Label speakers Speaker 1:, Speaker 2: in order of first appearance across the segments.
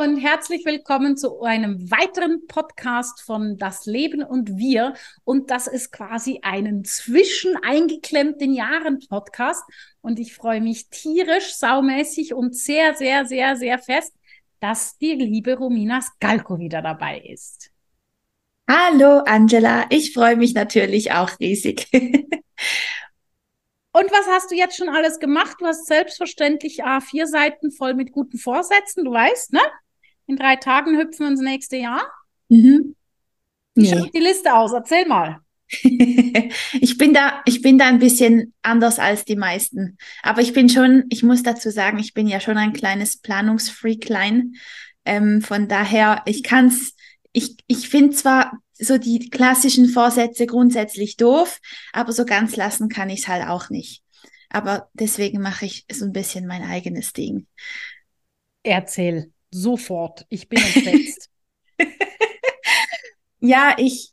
Speaker 1: und herzlich willkommen zu einem weiteren Podcast von Das Leben und wir. Und das ist quasi einen zwischen eingeklemmten Jahren Podcast. Und ich freue mich tierisch, saumäßig und sehr, sehr, sehr, sehr fest, dass die liebe Romina Skalko wieder dabei ist.
Speaker 2: Hallo Angela, ich freue mich natürlich auch riesig.
Speaker 1: Und was hast du jetzt schon alles gemacht? Du hast selbstverständlich A4 Seiten voll mit guten Vorsätzen, du weißt, ne? In drei Tagen hüpfen wir ins nächste Jahr. Mhm. Wie nee. schaut die Liste aus? Erzähl mal.
Speaker 2: ich bin da, ich bin da ein bisschen anders als die meisten. Aber ich bin schon, ich muss dazu sagen, ich bin ja schon ein kleines Planungsfreaklein. Ähm, von daher, ich kann's, ich, ich finde zwar so die klassischen Vorsätze grundsätzlich doof, aber so ganz lassen kann ich es halt auch nicht. Aber deswegen mache ich so ein bisschen mein eigenes Ding.
Speaker 1: Erzähl sofort. Ich bin entsetzt.
Speaker 2: ja, ich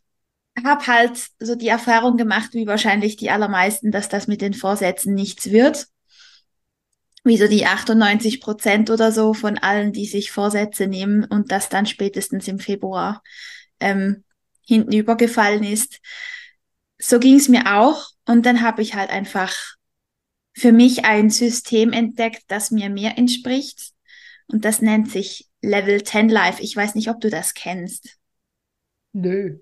Speaker 2: habe halt so die Erfahrung gemacht, wie wahrscheinlich die allermeisten, dass das mit den Vorsätzen nichts wird. Wie so die 98 Prozent oder so von allen, die sich Vorsätze nehmen und das dann spätestens im Februar ähm, hinten übergefallen ist. So ging es mir auch. Und dann habe ich halt einfach für mich ein System entdeckt, das mir mehr entspricht. Und das nennt sich Level 10 Life. Ich weiß nicht, ob du das kennst.
Speaker 1: Nö.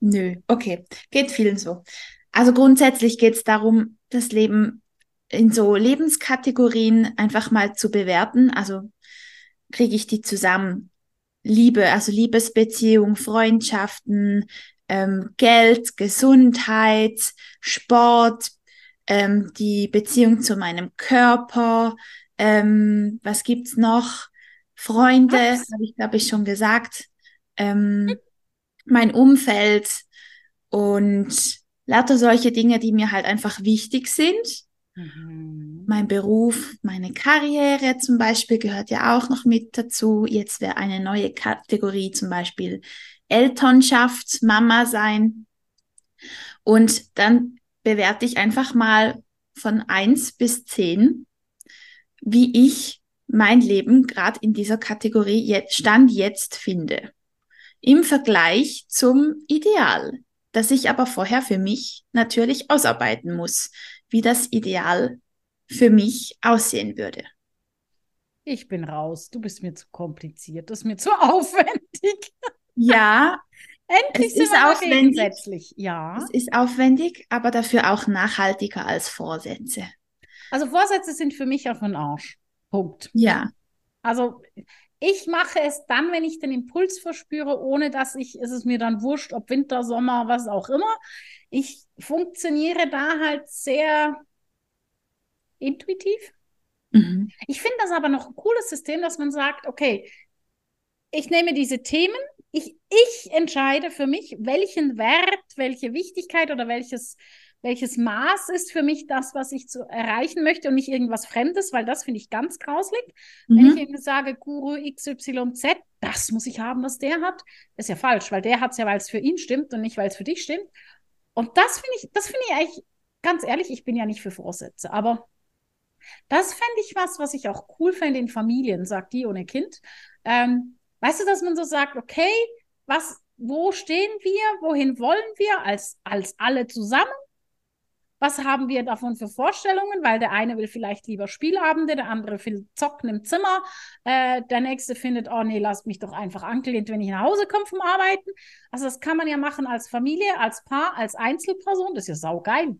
Speaker 2: Nö, okay. Geht vielen so. Also grundsätzlich geht es darum, das Leben in so Lebenskategorien einfach mal zu bewerten. Also kriege ich die zusammen. Liebe, also Liebesbeziehung, Freundschaften, ähm, Geld, Gesundheit, Sport, ähm, die Beziehung zu meinem Körper, ähm, was gibt's noch? Freunde, habe ich glaube ich schon gesagt, ähm, mein Umfeld und lauter solche Dinge, die mir halt einfach wichtig sind. Mhm. Mein Beruf, meine Karriere zum Beispiel gehört ja auch noch mit dazu. Jetzt wäre eine neue Kategorie zum Beispiel Elternschaft, Mama sein. Und dann bewerte ich einfach mal von eins bis zehn, wie ich mein Leben gerade in dieser Kategorie jetzt, Stand jetzt finde. Im Vergleich zum Ideal, das ich aber vorher für mich natürlich ausarbeiten muss wie das Ideal für mich aussehen würde.
Speaker 1: Ich bin raus. Du bist mir zu kompliziert. Das ist mir zu aufwendig.
Speaker 2: Ja.
Speaker 1: Endlich es ist aufwendig.
Speaker 2: Ja. Es ist aufwendig, aber dafür auch nachhaltiger als Vorsätze.
Speaker 1: Also Vorsätze sind für mich auf den Arsch. Punkt.
Speaker 2: Ja.
Speaker 1: Also ich mache es dann, wenn ich den Impuls verspüre, ohne dass ich, ist es mir dann wurscht, ob Winter, Sommer, was auch immer. Ich funktioniere da halt sehr intuitiv. Mhm. Ich finde das aber noch ein cooles System, dass man sagt, okay, ich nehme diese Themen, ich, ich entscheide für mich, welchen Wert, welche Wichtigkeit oder welches welches Maß ist für mich das, was ich zu erreichen möchte und nicht irgendwas Fremdes, weil das finde ich ganz grauslig. Mhm. Wenn ich irgendwie sage, Guru XYZ, das muss ich haben, was der hat, ist ja falsch, weil der hat es ja, weil es für ihn stimmt und nicht, weil es für dich stimmt. Und das finde ich, das finde ich eigentlich, ganz ehrlich, ich bin ja nicht für Vorsätze, aber das fände ich was, was ich auch cool fände in Familien, sagt die ohne Kind. Ähm, weißt du, dass man so sagt, okay, was, wo stehen wir, wohin wollen wir als, als alle zusammen? Was haben wir davon für Vorstellungen, weil der eine will vielleicht lieber Spielabende, der andere will zocken im Zimmer, äh, der nächste findet, oh nee, lasst mich doch einfach angelehnt, wenn ich nach Hause komme vom Arbeiten. Also das kann man ja machen als Familie, als Paar, als Einzelperson, das ist ja saugeil.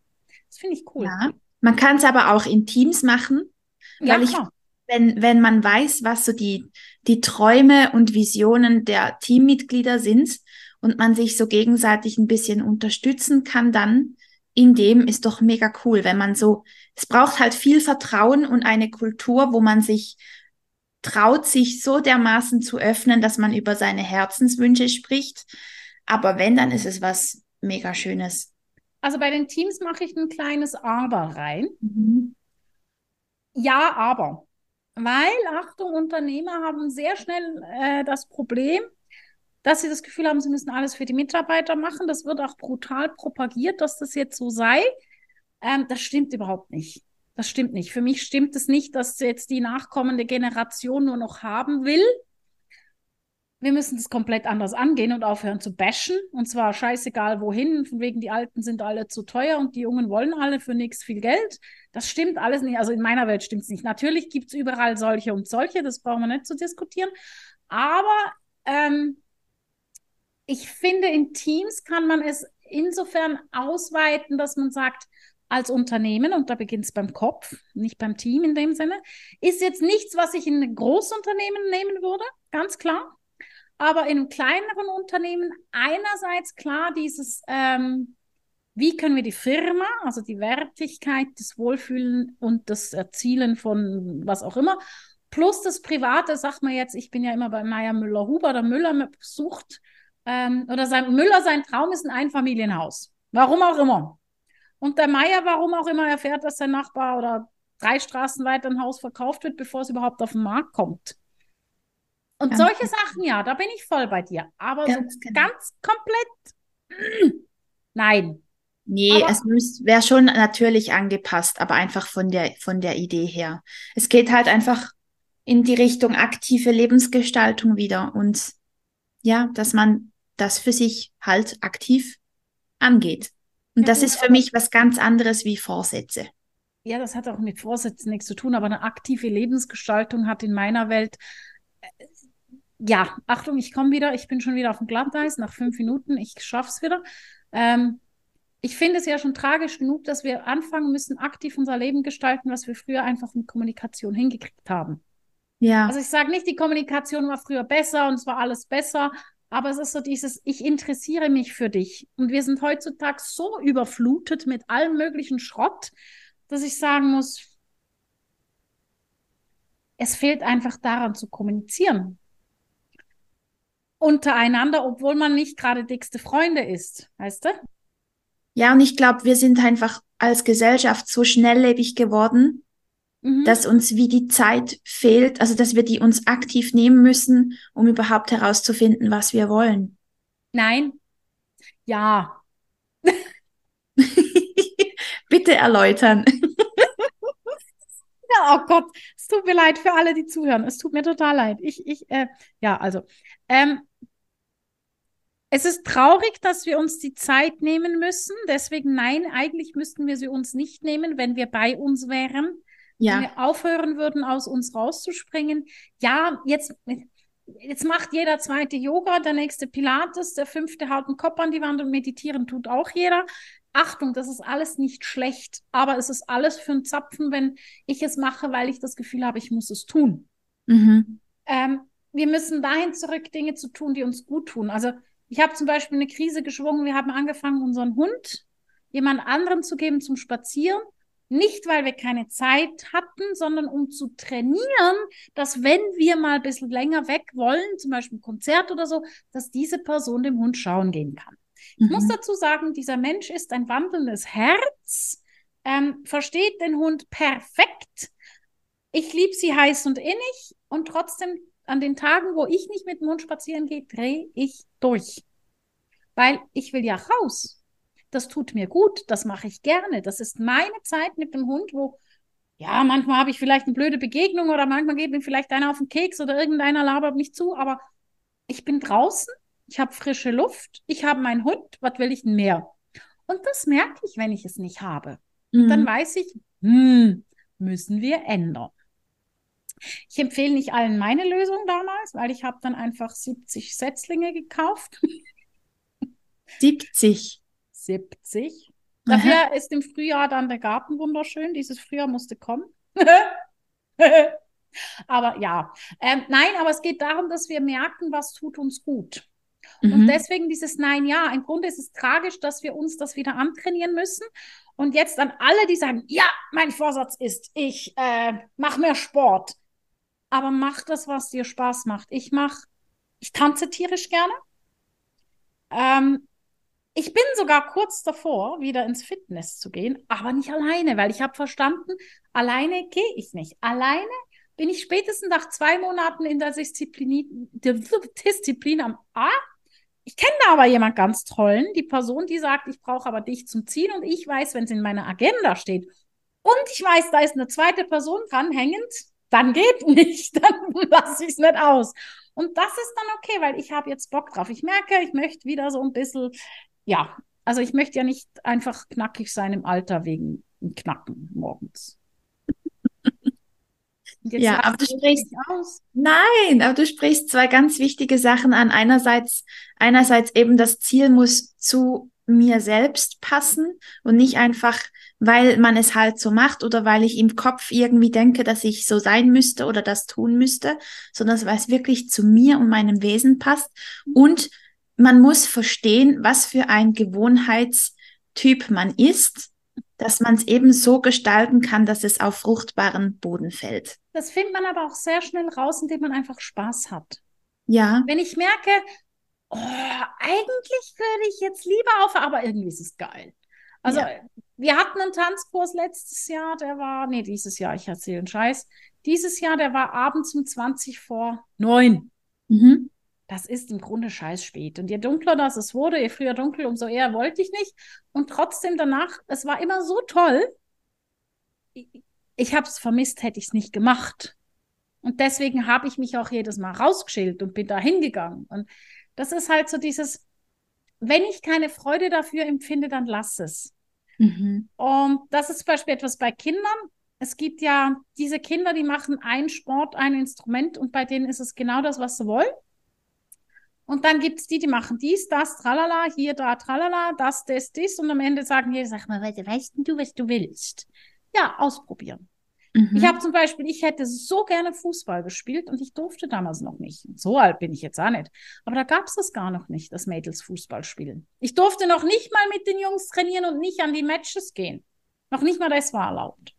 Speaker 1: Das finde ich cool. Ja,
Speaker 2: man kann es aber auch in Teams machen, ja, weil ich, wenn, wenn man weiß, was so die, die Träume und Visionen der Teammitglieder sind und man sich so gegenseitig ein bisschen unterstützen kann, dann in dem ist doch mega cool, wenn man so, es braucht halt viel Vertrauen und eine Kultur, wo man sich traut, sich so dermaßen zu öffnen, dass man über seine Herzenswünsche spricht. Aber wenn, dann ist es was mega Schönes.
Speaker 1: Also bei den Teams mache ich ein kleines Aber rein. Mhm. Ja, aber. Weil, Achtung, Unternehmer haben sehr schnell äh, das Problem, dass sie das Gefühl haben, sie müssen alles für die Mitarbeiter machen. Das wird auch brutal propagiert, dass das jetzt so sei. Ähm, das stimmt überhaupt nicht. Das stimmt nicht. Für mich stimmt es nicht, dass jetzt die nachkommende Generation nur noch haben will. wir müssen das komplett anders angehen und aufhören zu bashen. Und zwar scheißegal wohin, von wegen die Alten sind alle zu teuer und die Jungen wollen alle für nichts viel Geld. Das stimmt alles nicht. Also in meiner Welt stimmt es nicht. Natürlich gibt es überall solche und solche, das brauchen wir nicht zu diskutieren. Aber ähm, ich finde, in Teams kann man es insofern ausweiten, dass man sagt, als Unternehmen, und da beginnt es beim Kopf, nicht beim Team in dem Sinne, ist jetzt nichts, was ich in ein Großunternehmen nehmen würde, ganz klar. Aber in einem kleineren Unternehmen einerseits klar dieses, ähm, wie können wir die Firma, also die Wertigkeit, das Wohlfühlen und das Erzielen von was auch immer, plus das Private, sagt man jetzt, ich bin ja immer bei Meier Müller-Huber, der Müller sucht, ähm, oder sein Müller, sein Traum ist ein Einfamilienhaus. Warum auch immer. Und der Meier, warum auch immer, erfährt, dass sein Nachbar oder drei Straßen weiter ein Haus verkauft wird, bevor es überhaupt auf den Markt kommt. Und ganz solche genau. Sachen, ja, da bin ich voll bei dir. Aber ganz, so genau. ganz komplett, nein.
Speaker 2: Nee, aber es wäre schon natürlich angepasst, aber einfach von der, von der Idee her. Es geht halt einfach in die Richtung aktive Lebensgestaltung wieder und ja, dass man das für sich halt aktiv angeht. Und das ist für mich was ganz anderes wie Vorsätze.
Speaker 1: Ja, das hat auch mit Vorsätzen nichts zu tun, aber eine aktive Lebensgestaltung hat in meiner Welt, äh, ja, Achtung, ich komme wieder, ich bin schon wieder auf dem Glatteis nach fünf Minuten, ich schaff's wieder. Ähm, ich finde es ja schon tragisch genug, dass wir anfangen müssen, aktiv unser Leben gestalten, was wir früher einfach mit Kommunikation hingekriegt haben. Ja. Also ich sage nicht, die Kommunikation war früher besser und es war alles besser, aber es ist so dieses, ich interessiere mich für dich. Und wir sind heutzutage so überflutet mit allem möglichen Schrott, dass ich sagen muss, es fehlt einfach daran zu kommunizieren. Untereinander, obwohl man nicht gerade dickste Freunde ist, weißt du?
Speaker 2: Ja, und ich glaube, wir sind einfach als Gesellschaft so schnelllebig geworden, Mhm. dass uns wie die Zeit fehlt, also dass wir die uns aktiv nehmen müssen, um überhaupt herauszufinden, was wir wollen.
Speaker 1: Nein. Ja.
Speaker 2: Bitte erläutern.
Speaker 1: ja, oh Gott, es tut mir leid für alle, die zuhören. Es tut mir total leid. Ich, ich, äh, ja, also, ähm, es ist traurig, dass wir uns die Zeit nehmen müssen. Deswegen nein, eigentlich müssten wir sie uns nicht nehmen, wenn wir bei uns wären ja. wenn wir aufhören würden, aus uns rauszuspringen. Ja, jetzt, jetzt macht jeder zweite Yoga, der nächste Pilates, der fünfte haut den Kopf an die Wand und meditieren tut auch jeder. Achtung, das ist alles nicht schlecht, aber es ist alles für einen Zapfen, wenn ich es mache, weil ich das Gefühl habe, ich muss es tun. Mhm. Ähm, wir müssen dahin zurück, Dinge zu tun, die uns gut tun. Also ich habe zum Beispiel eine Krise geschwungen. Wir haben angefangen, unseren Hund jemand anderen zu geben zum Spazieren. Nicht, weil wir keine Zeit hatten, sondern um zu trainieren, dass wenn wir mal ein bisschen länger weg wollen, zum Beispiel ein Konzert oder so, dass diese Person dem Hund schauen gehen kann. Mhm. Ich muss mhm. dazu sagen, dieser Mensch ist ein wandelndes Herz, ähm, versteht den Hund perfekt. Ich liebe sie heiß und innig und trotzdem an den Tagen, wo ich nicht mit dem Hund spazieren gehe, drehe ich durch. Weil ich will ja raus das tut mir gut, das mache ich gerne. Das ist meine Zeit mit dem Hund, wo, ja, manchmal habe ich vielleicht eine blöde Begegnung oder manchmal geht mir vielleicht einer auf den Keks oder irgendeiner labert mich zu, aber ich bin draußen, ich habe frische Luft, ich habe meinen Hund, was will ich denn mehr? Und das merke ich, wenn ich es nicht habe. Mhm. dann weiß ich, hm, müssen wir ändern. Ich empfehle nicht allen meine Lösung damals, weil ich habe dann einfach 70 Setzlinge gekauft.
Speaker 2: 70?
Speaker 1: 70. Dafür Aha. ist im Frühjahr dann der Garten wunderschön. Dieses Frühjahr musste kommen. aber ja, ähm, nein, aber es geht darum, dass wir merken, was tut uns gut. Mhm. Und deswegen dieses Nein, ja. Im Grunde ist es tragisch, dass wir uns das wieder antrainieren müssen. Und jetzt an alle, die sagen, ja, mein Vorsatz ist, ich äh, mache mehr Sport. Aber mach das, was dir Spaß macht. Ich mache, ich tanze tierisch gerne. Ähm, ich bin sogar kurz davor, wieder ins Fitness zu gehen, aber nicht alleine, weil ich habe verstanden, alleine gehe ich nicht. Alleine bin ich spätestens nach zwei Monaten in der Disziplin, der Disziplin am A. Ich kenne da aber jemand ganz tollen, die Person, die sagt, ich brauche aber dich zum Ziel und ich weiß, wenn es in meiner Agenda steht und ich weiß, da ist eine zweite Person dran hängend, dann geht nicht, dann lasse ich es nicht aus. Und das ist dann okay, weil ich habe jetzt Bock drauf. Ich merke, ich möchte wieder so ein bisschen, ja, also ich möchte ja nicht einfach knackig sein im Alter wegen Knacken morgens.
Speaker 2: ja, aber du sprichst aus. Nein, aber du sprichst zwei ganz wichtige Sachen an. Einerseits, einerseits eben das Ziel muss zu mir selbst passen und nicht einfach, weil man es halt so macht oder weil ich im Kopf irgendwie denke, dass ich so sein müsste oder das tun müsste, sondern weil es wirklich zu mir und meinem Wesen passt. Und man muss verstehen, was für ein Gewohnheitstyp man ist, dass man es eben so gestalten kann, dass es auf fruchtbaren Boden fällt.
Speaker 1: Das findet man aber auch sehr schnell raus, indem man einfach Spaß hat.
Speaker 2: Ja.
Speaker 1: Wenn ich merke, oh, eigentlich würde ich jetzt lieber auf, aber irgendwie ist es geil. Also, ja. wir hatten einen Tanzkurs letztes Jahr, der war, nee, dieses Jahr, ich erzähle einen Scheiß. Dieses Jahr, der war abends um 20 vor 9. Mhm. Das ist im Grunde scheiß spät. Und je dunkler das es wurde, je früher dunkel, umso eher wollte ich nicht. Und trotzdem danach, es war immer so toll. Ich, ich habe es vermisst, hätte ich es nicht gemacht. Und deswegen habe ich mich auch jedes Mal rausgeschält und bin da hingegangen. Und das ist halt so dieses, wenn ich keine Freude dafür empfinde, dann lass es. Mhm. Und das ist zum Beispiel etwas bei Kindern. Es gibt ja diese Kinder, die machen einen Sport, ein Instrument und bei denen ist es genau das, was sie wollen. Und dann gibt es die, die machen dies, das, tralala, hier, da, tralala, das, das, das. Und am Ende sagen die, sag mal, weißt du, was du willst? Ja, ausprobieren. Mhm. Ich habe zum Beispiel, ich hätte so gerne Fußball gespielt und ich durfte damals noch nicht. So alt bin ich jetzt auch nicht. Aber da gab es das gar noch nicht, das Mädels Fußball spielen. Ich durfte noch nicht mal mit den Jungs trainieren und nicht an die Matches gehen. Noch nicht mal das war erlaubt.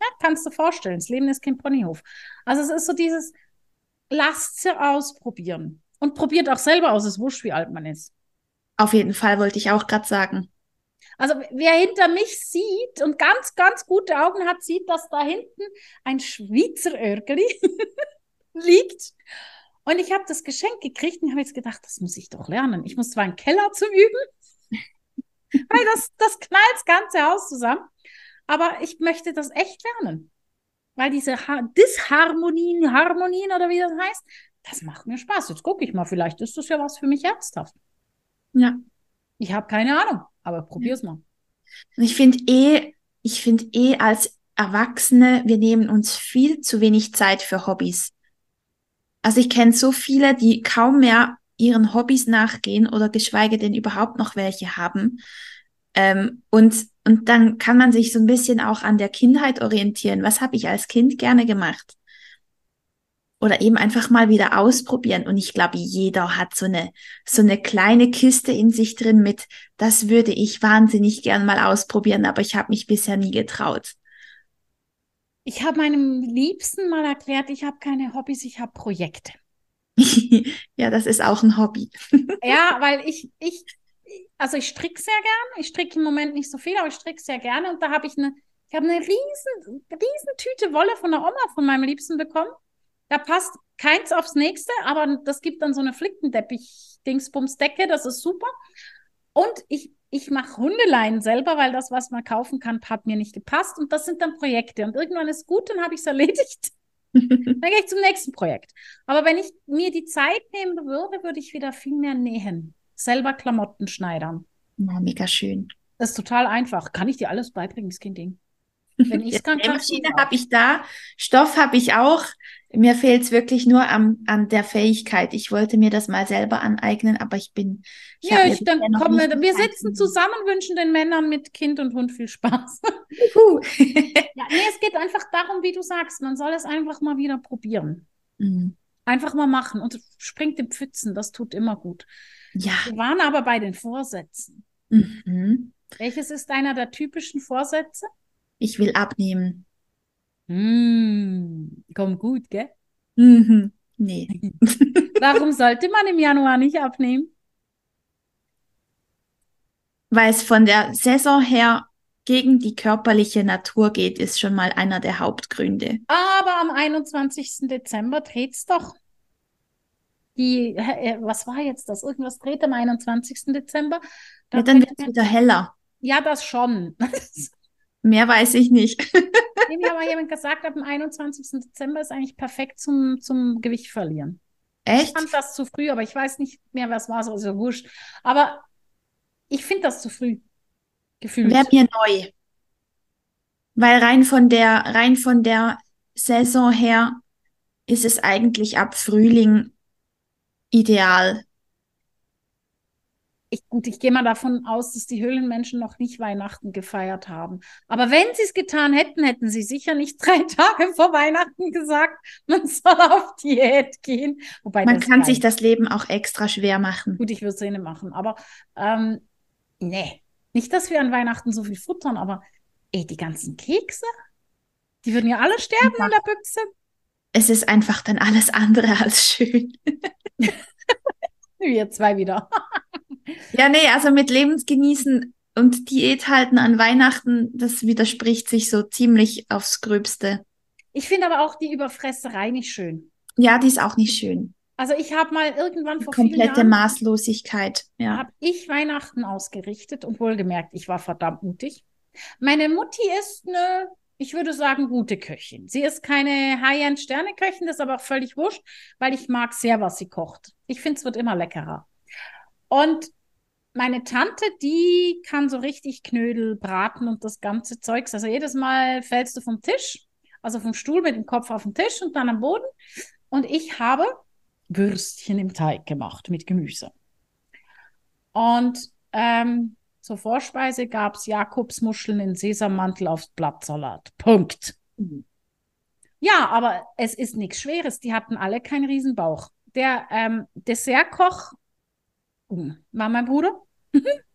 Speaker 1: Ja, kannst du vorstellen, das Leben ist kein Ponyhof. Also es ist so dieses, lasst sie ausprobieren. Und probiert auch selber aus, es wurscht, wie alt man ist.
Speaker 2: Auf jeden Fall wollte ich auch gerade sagen.
Speaker 1: Also wer hinter mich sieht und ganz, ganz gute Augen hat, sieht, dass da hinten ein Schweizer Örgeli liegt. Und ich habe das Geschenk gekriegt und habe jetzt gedacht, das muss ich doch lernen. Ich muss zwar einen Keller zum Üben, weil das, das knallt das ganze Haus zusammen. Aber ich möchte das echt lernen. Weil diese ha Disharmonien, Harmonien oder wie das heißt, das macht mir Spaß. Jetzt gucke ich mal, vielleicht ist das ja was für mich ernsthaft. Ja. Ich habe keine Ahnung. Aber probier's mal.
Speaker 2: Ich finde eh, ich finde eh als Erwachsene, wir nehmen uns viel zu wenig Zeit für Hobbys. Also ich kenne so viele, die kaum mehr ihren Hobbys nachgehen oder geschweige denn überhaupt noch welche haben. Ähm, und, und dann kann man sich so ein bisschen auch an der Kindheit orientieren. Was habe ich als Kind gerne gemacht? oder eben einfach mal wieder ausprobieren. Und ich glaube, jeder hat so eine, so eine kleine Kiste in sich drin mit, das würde ich wahnsinnig gern mal ausprobieren, aber ich habe mich bisher nie getraut.
Speaker 1: Ich habe meinem Liebsten mal erklärt, ich habe keine Hobbys, ich habe Projekte.
Speaker 2: ja, das ist auch ein Hobby.
Speaker 1: ja, weil ich, ich, also ich stricke sehr gern. Ich stricke im Moment nicht so viel, aber ich stricke sehr gerne. Und da habe ich eine, ich habe eine riesen, riesen Tüte Wolle von der Oma von meinem Liebsten bekommen. Da passt keins aufs nächste, aber das gibt dann so eine Flickenteppich-Dingsbums-Decke, das ist super. Und ich, ich mache Hundeleien selber, weil das, was man kaufen kann, hat mir nicht gepasst. Und das sind dann Projekte. Und irgendwann ist gut, dann habe ich es erledigt. dann gehe ich zum nächsten Projekt. Aber wenn ich mir die Zeit nehmen würde, würde ich wieder viel mehr nähen. Selber Klamotten schneidern.
Speaker 2: Ja, mega schön.
Speaker 1: Das ist total einfach. Kann ich dir alles beibringen, ist kein Ding.
Speaker 2: Wenn ich es kann, kann Maschine habe ich da, Stoff habe ich auch. Mir fehlt es wirklich nur am, an der Fähigkeit. Ich wollte mir das mal selber aneignen, aber ich bin.
Speaker 1: Ich ja, ich, dann kommen wir, wir sitzen zusammen, wünschen den Männern mit Kind und Hund viel Spaß. ja, nee, es geht einfach darum, wie du sagst, man soll es einfach mal wieder probieren. Mhm. Einfach mal machen und springt im Pfützen, das tut immer gut. Ja. Wir waren aber bei den Vorsätzen. Mhm. Welches ist einer der typischen Vorsätze?
Speaker 2: Ich will abnehmen.
Speaker 1: Mm, komm gut, gell?
Speaker 2: Mhm. Nee.
Speaker 1: Warum sollte man im Januar nicht abnehmen?
Speaker 2: Weil es von der Saison her gegen die körperliche Natur geht, ist schon mal einer der Hauptgründe.
Speaker 1: Aber am 21. Dezember dreht es doch. Die, äh, was war jetzt das? Irgendwas dreht am 21. Dezember.
Speaker 2: Da ja, dann wird es wieder heller.
Speaker 1: Ja, das schon.
Speaker 2: Mehr weiß ich nicht.
Speaker 1: Mir aber jemand gesagt, ab dem 21. Dezember ist eigentlich perfekt zum, zum Gewicht verlieren.
Speaker 2: Echt?
Speaker 1: Ich fand das zu früh, aber ich weiß nicht mehr, was war, so also wurscht. Aber ich finde das zu früh. Gefühlt.
Speaker 2: Wäre mir neu. Weil rein von der, rein von der Saison her ist es eigentlich ab Frühling ideal.
Speaker 1: Ich, gut, ich gehe mal davon aus, dass die Höhlenmenschen noch nicht Weihnachten gefeiert haben. Aber wenn sie es getan hätten, hätten sie sicher nicht drei Tage vor Weihnachten gesagt, man soll auf Diät gehen.
Speaker 2: Wobei man kann sich das Leben auch extra schwer machen.
Speaker 1: Gut, ich würde es ihnen machen, aber ähm, nee, nicht, dass wir an Weihnachten so viel futtern, aber ey, die ganzen Kekse, die würden ja alle sterben in der Büchse.
Speaker 2: Es ist einfach dann alles andere als schön.
Speaker 1: wir zwei wieder.
Speaker 2: Ja, nee, also mit Lebensgenießen und Diät halten an Weihnachten, das widerspricht sich so ziemlich aufs Gröbste.
Speaker 1: Ich finde aber auch die Überfresserei nicht schön.
Speaker 2: Ja, die ist auch nicht schön.
Speaker 1: Also ich habe mal irgendwann vor
Speaker 2: Komplette Jahren, Maßlosigkeit. Ja.
Speaker 1: Habe ich Weihnachten ausgerichtet und wohlgemerkt, ich war verdammt mutig. Meine Mutti ist eine, ich würde sagen, gute Köchin. Sie ist keine High-End-Sterneköchin, das ist aber auch völlig wurscht, weil ich mag sehr, was sie kocht. Ich finde, es wird immer leckerer. Und meine Tante, die kann so richtig Knödel braten und das ganze Zeugs. Also jedes Mal fällst du vom Tisch, also vom Stuhl mit dem Kopf auf den Tisch und dann am Boden. Und ich habe Würstchen im Teig gemacht mit Gemüse. Und ähm, zur Vorspeise gab es Jakobsmuscheln in Sesammantel aufs Blattsalat. Punkt. Ja, aber es ist nichts Schweres. Die hatten alle keinen Riesenbauch. Der ähm, Dessertkoch war mein Bruder.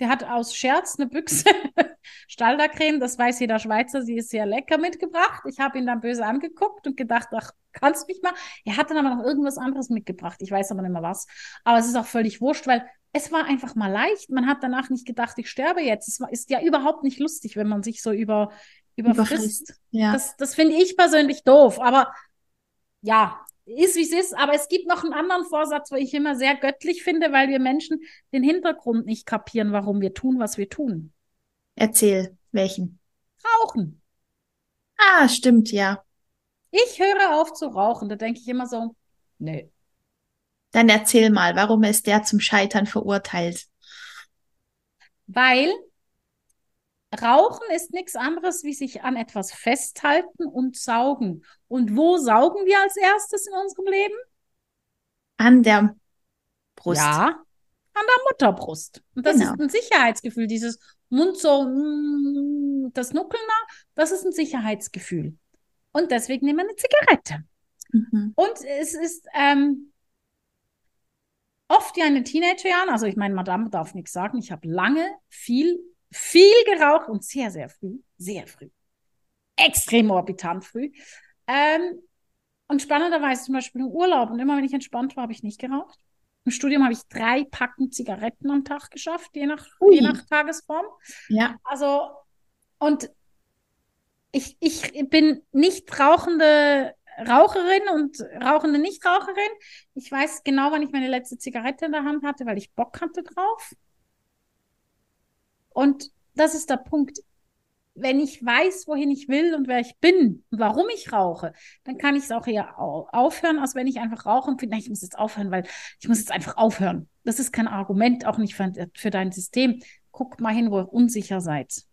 Speaker 1: Der hat aus Scherz eine Büchse Staldercreme, das weiß jeder Schweizer, sie ist sehr lecker mitgebracht. Ich habe ihn dann böse angeguckt und gedacht, ach, kannst du mich mal? Er hat dann aber noch irgendwas anderes mitgebracht. Ich weiß aber nicht mehr was. Aber es ist auch völlig wurscht, weil es war einfach mal leicht. Man hat danach nicht gedacht, ich sterbe jetzt. Es ist ja überhaupt nicht lustig, wenn man sich so über, überfrisst. Ja. Das, das finde ich persönlich doof. Aber ja, ist, wie es ist, aber es gibt noch einen anderen Vorsatz, wo ich immer sehr göttlich finde, weil wir Menschen den Hintergrund nicht kapieren, warum wir tun, was wir tun.
Speaker 2: Erzähl, welchen?
Speaker 1: Rauchen.
Speaker 2: Ah, stimmt, ja.
Speaker 1: Ich höre auf zu rauchen, da denke ich immer so, nee.
Speaker 2: Dann erzähl mal, warum ist der zum Scheitern verurteilt?
Speaker 1: Weil Rauchen ist nichts anderes, wie sich an etwas festhalten und saugen. Und wo saugen wir als erstes in unserem Leben?
Speaker 2: An der Brust.
Speaker 1: Ja, an der Mutterbrust. Und das genau. ist ein Sicherheitsgefühl, dieses Mund so, mm, das Nuckeln da, das ist ein Sicherheitsgefühl. Und deswegen nehmen wir eine Zigarette. Mhm. Und es ist ähm, oft ja in den Teenagerjahren, also ich meine, Madame darf nichts sagen, ich habe lange viel viel geraucht und sehr, sehr früh, sehr früh. Extrem orbitant früh. Ähm, und spannenderweise zum Beispiel im Urlaub und immer wenn ich entspannt war, habe ich nicht geraucht. Im Studium habe ich drei Packen Zigaretten am Tag geschafft, je nach, je nach Tagesform.
Speaker 2: Ja.
Speaker 1: Also, und ich, ich bin nicht rauchende Raucherin und rauchende Nichtraucherin. Ich weiß genau, wann ich meine letzte Zigarette in der Hand hatte, weil ich Bock hatte drauf. Und das ist der Punkt. Wenn ich weiß, wohin ich will und wer ich bin und warum ich rauche, dann kann ich es auch eher aufhören, als wenn ich einfach rauche und finde, ich muss jetzt aufhören, weil ich muss jetzt einfach aufhören. Das ist kein Argument, auch nicht für, für dein System. Guckt mal hin, wo ihr unsicher seid.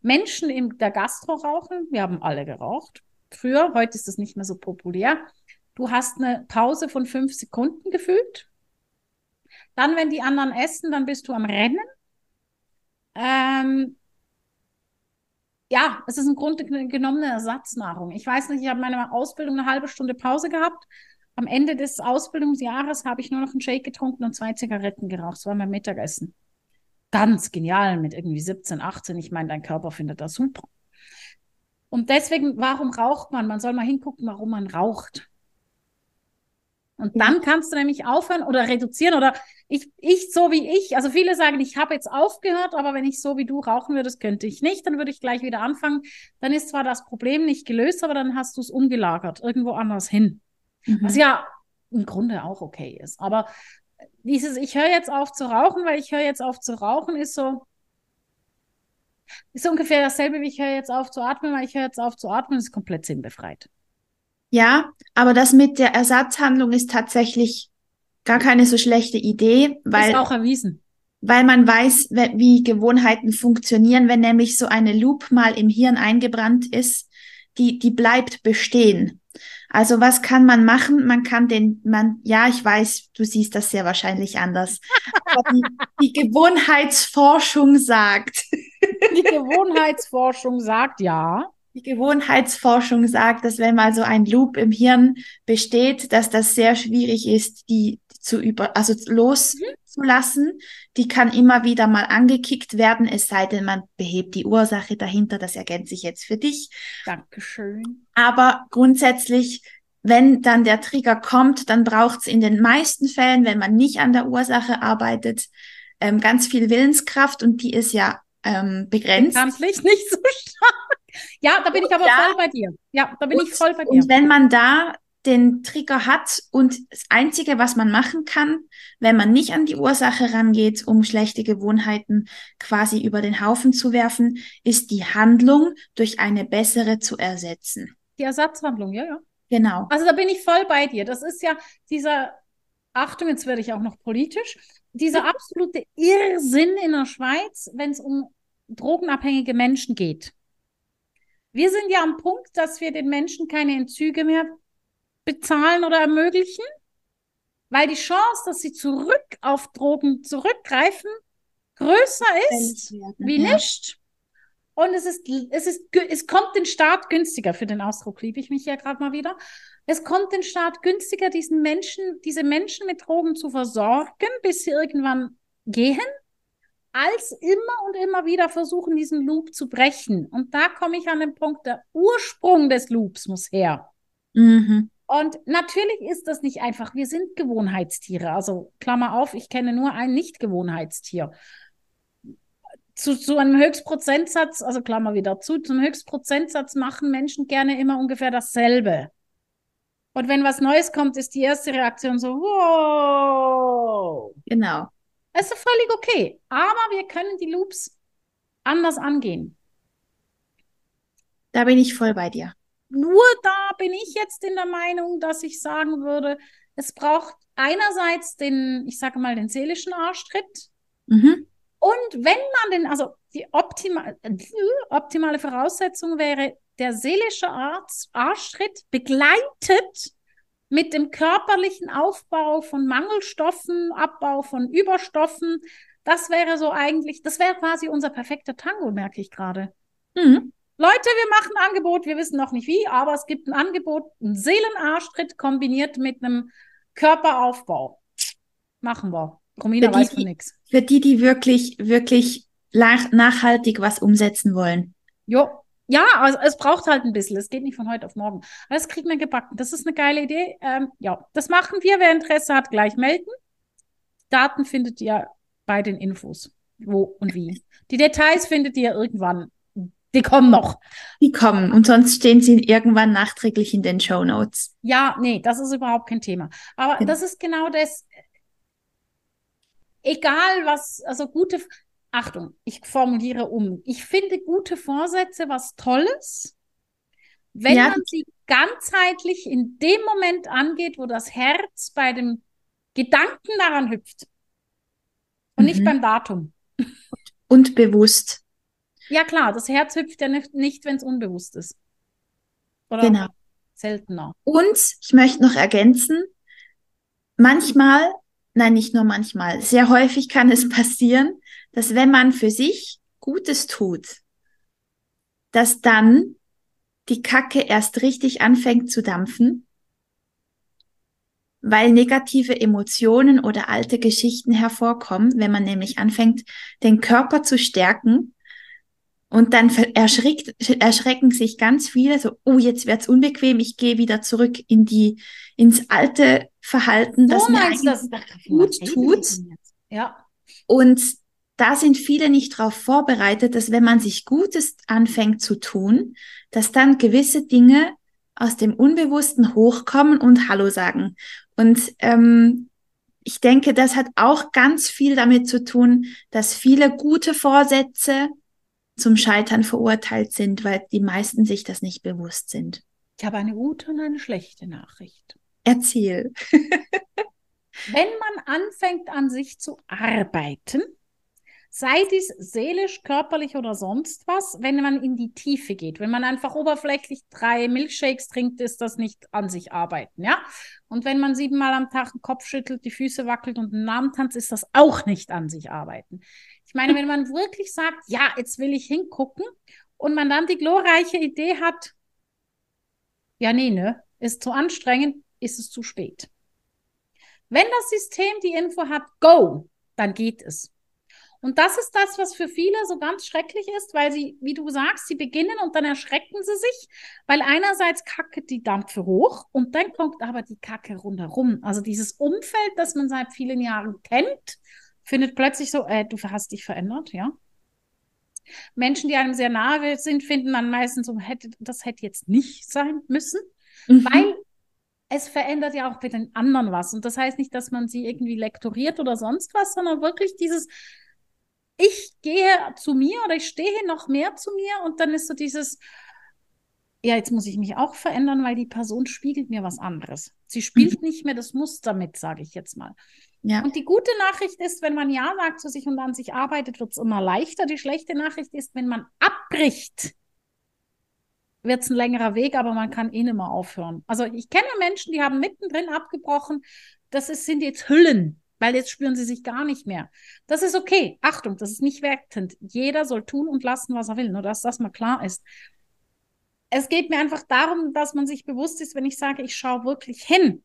Speaker 1: Menschen in der Gastro rauchen, wir haben alle geraucht. Früher, heute ist das nicht mehr so populär. Du hast eine Pause von fünf Sekunden gefühlt. Dann, wenn die anderen essen, dann bist du am Rennen. Ähm, ja, es ist im Grunde genommen eine Ersatznahrung. Ich weiß nicht, ich habe meine Ausbildung eine halbe Stunde Pause gehabt. Am Ende des Ausbildungsjahres habe ich nur noch einen Shake getrunken und zwei Zigaretten geraucht. Das war mein Mittagessen. Ganz genial mit irgendwie 17, 18. Ich meine, dein Körper findet das super. Und deswegen, warum raucht man? Man soll mal hingucken, warum man raucht. Und dann kannst du nämlich aufhören oder reduzieren oder ich, ich so wie ich, also viele sagen, ich habe jetzt aufgehört, aber wenn ich so wie du rauchen würde, das könnte ich nicht, dann würde ich gleich wieder anfangen. Dann ist zwar das Problem nicht gelöst, aber dann hast du es umgelagert, irgendwo anders hin. Mhm. Was ja im Grunde auch okay ist. Aber dieses, ich höre jetzt auf zu rauchen, weil ich höre jetzt auf zu rauchen, ist so, Ist ungefähr dasselbe, wie ich höre jetzt auf zu atmen, weil ich höre jetzt auf zu atmen, ist komplett sinnbefreit.
Speaker 2: Ja, aber das mit der Ersatzhandlung ist tatsächlich gar keine so schlechte Idee, weil,
Speaker 1: ist auch erwiesen.
Speaker 2: weil man weiß, wie Gewohnheiten funktionieren, wenn nämlich so eine Loop mal im Hirn eingebrannt ist, die, die bleibt bestehen. Also was kann man machen? Man kann den, man, ja, ich weiß, du siehst das sehr wahrscheinlich anders. Aber die, die Gewohnheitsforschung sagt.
Speaker 1: Die Gewohnheitsforschung sagt ja.
Speaker 2: Die Gewohnheitsforschung sagt, dass wenn mal so ein Loop im Hirn besteht, dass das sehr schwierig ist, die zu über, also loszulassen. Die kann immer wieder mal angekickt werden, es sei denn, man behebt die Ursache dahinter. Das ergänze ich jetzt für dich.
Speaker 1: Dankeschön.
Speaker 2: Aber grundsätzlich, wenn dann der Trigger kommt, dann braucht es in den meisten Fällen, wenn man nicht an der Ursache arbeitet, ähm, ganz viel Willenskraft und die ist ja ähm, begrenzt.
Speaker 1: Bekanntlich nicht so stark. Ja, da bin ich aber ja. voll bei dir. Ja, da bin
Speaker 2: und,
Speaker 1: ich voll bei dir.
Speaker 2: Und wenn man da den Trigger hat und das Einzige, was man machen kann, wenn man nicht an die Ursache rangeht, um schlechte Gewohnheiten quasi über den Haufen zu werfen, ist die Handlung durch eine bessere zu ersetzen.
Speaker 1: Die Ersatzhandlung, ja, ja.
Speaker 2: Genau.
Speaker 1: Also da bin ich voll bei dir. Das ist ja dieser, Achtung, jetzt werde ich auch noch politisch, dieser absolute Irrsinn in der Schweiz, wenn es um drogenabhängige Menschen geht. Wir sind ja am Punkt, dass wir den Menschen keine Entzüge mehr bezahlen oder ermöglichen, weil die Chance, dass sie zurück auf Drogen zurückgreifen, größer ist wie ja. nicht. Und es ist, es ist, es kommt den Staat günstiger. Für den Ausdruck liebe ich mich ja gerade mal wieder. Es kommt den Staat günstiger, diesen Menschen, diese Menschen mit Drogen zu versorgen, bis sie irgendwann gehen, als immer und immer wieder versuchen, diesen Loop zu brechen. Und da komme ich an den Punkt, der Ursprung des Loops muss her. Mhm. Und natürlich ist das nicht einfach. Wir sind Gewohnheitstiere. Also Klammer auf, ich kenne nur ein Nicht-Gewohnheitstier. Zu, zu einem Höchstprozentsatz, also Klammer wieder zu, zum Höchstprozentsatz machen Menschen gerne immer ungefähr dasselbe. Und wenn was Neues kommt, ist die erste Reaktion so, wow.
Speaker 2: Genau.
Speaker 1: Es ist völlig okay. Aber wir können die Loops anders angehen.
Speaker 2: Da bin ich voll bei dir.
Speaker 1: Nur da bin ich jetzt in der Meinung, dass ich sagen würde, es braucht einerseits den, ich sage mal, den seelischen Arschtritt. Mhm. Und wenn man den, also die optima, optimale Voraussetzung wäre, der seelische Arzt, Arschtritt begleitet mit dem körperlichen Aufbau von Mangelstoffen, Abbau von Überstoffen. Das wäre so eigentlich, das wäre quasi unser perfekter Tango, merke ich gerade. Mhm. Leute, wir machen ein Angebot, wir wissen noch nicht wie, aber es gibt ein Angebot, ein Seelenarschtritt kombiniert mit einem Körperaufbau. Machen wir. Romina weiß von nichts.
Speaker 2: Für die, die wirklich, wirklich nachhaltig was umsetzen wollen.
Speaker 1: Jo, ja, also es braucht halt ein bisschen. Es geht nicht von heute auf morgen. Aber das kriegt man gebacken. Das ist eine geile Idee. Ähm, ja, das machen wir. Wer Interesse hat, gleich melden. Daten findet ihr bei den Infos. Wo und wie. Die Details findet ihr irgendwann die kommen noch.
Speaker 2: Die kommen und sonst stehen sie irgendwann nachträglich in den Show Notes.
Speaker 1: Ja, nee, das ist überhaupt kein Thema. Aber genau. das ist genau das. Egal was, also gute, Achtung, ich formuliere um. Ich finde gute Vorsätze was Tolles, wenn ja. man sie ganzheitlich in dem Moment angeht, wo das Herz bei dem Gedanken daran hüpft. Und mhm. nicht beim Datum.
Speaker 2: Und bewusst.
Speaker 1: Ja, klar, das Herz hüpft ja nicht, nicht wenn es unbewusst ist.
Speaker 2: Oder genau.
Speaker 1: seltener.
Speaker 2: Und ich möchte noch ergänzen, manchmal, nein, nicht nur manchmal, sehr häufig kann es passieren, dass wenn man für sich Gutes tut, dass dann die Kacke erst richtig anfängt zu dampfen, weil negative Emotionen oder alte Geschichten hervorkommen, wenn man nämlich anfängt, den Körper zu stärken und dann erschreckt, erschrecken sich ganz viele so, oh, jetzt wird's unbequem, ich gehe wieder zurück in die, ins alte Verhalten, das mir
Speaker 1: eigentlich das,
Speaker 2: gut tut.
Speaker 1: Ja.
Speaker 2: Und da sind viele nicht darauf vorbereitet, dass wenn man sich Gutes anfängt zu tun, dass dann gewisse Dinge aus dem Unbewussten hochkommen und Hallo sagen. Und ähm, ich denke, das hat auch ganz viel damit zu tun, dass viele gute Vorsätze zum Scheitern verurteilt sind, weil die meisten sich das nicht bewusst sind.
Speaker 1: Ich habe eine gute und eine schlechte Nachricht.
Speaker 2: Erzähl.
Speaker 1: Wenn man anfängt an sich zu arbeiten, sei dies seelisch, körperlich oder sonst was, wenn man in die Tiefe geht. Wenn man einfach oberflächlich drei Milchshakes trinkt, ist das nicht an sich arbeiten, ja? Und wenn man siebenmal am Tag den Kopf schüttelt, die Füße wackelt und einen Namen tanzt, ist das auch nicht an sich arbeiten. Ich meine, wenn man wirklich sagt, ja, jetzt will ich hingucken und man dann die glorreiche Idee hat, ja, nee, ne, ist zu anstrengend, ist es zu spät. Wenn das System die Info hat, go, dann geht es. Und das ist das, was für viele so ganz schrecklich ist, weil sie, wie du sagst, sie beginnen und dann erschrecken sie sich, weil einerseits kacke die Dampfe hoch und dann kommt aber die Kacke rundherum. Also dieses Umfeld, das man seit vielen Jahren kennt, findet plötzlich so, äh, du hast dich verändert, ja. Menschen, die einem sehr nahe sind, finden dann meistens so, hätte, das hätte jetzt nicht sein müssen, mhm. weil es verändert ja auch bei den anderen was. Und das heißt nicht, dass man sie irgendwie lektoriert oder sonst was, sondern wirklich dieses, ich gehe zu mir oder ich stehe noch mehr zu mir und dann ist so dieses, ja, jetzt muss ich mich auch verändern, weil die Person spiegelt mir was anderes. Sie spielt mhm. nicht mehr das Muster mit, sage ich jetzt mal. Ja. Und die gute Nachricht ist, wenn man Ja sagt zu sich und an sich arbeitet, wird es immer leichter. Die schlechte Nachricht ist, wenn man abbricht, wird es ein längerer Weg, aber man kann eh nicht mehr aufhören. Also ich kenne Menschen, die haben mittendrin abgebrochen. Das ist, sind jetzt Hüllen weil jetzt spüren sie sich gar nicht mehr. Das ist okay. Achtung, das ist nicht wertend. Jeder soll tun und lassen, was er will, nur dass das mal klar ist. Es geht mir einfach darum, dass man sich bewusst ist, wenn ich sage, ich schaue wirklich hin,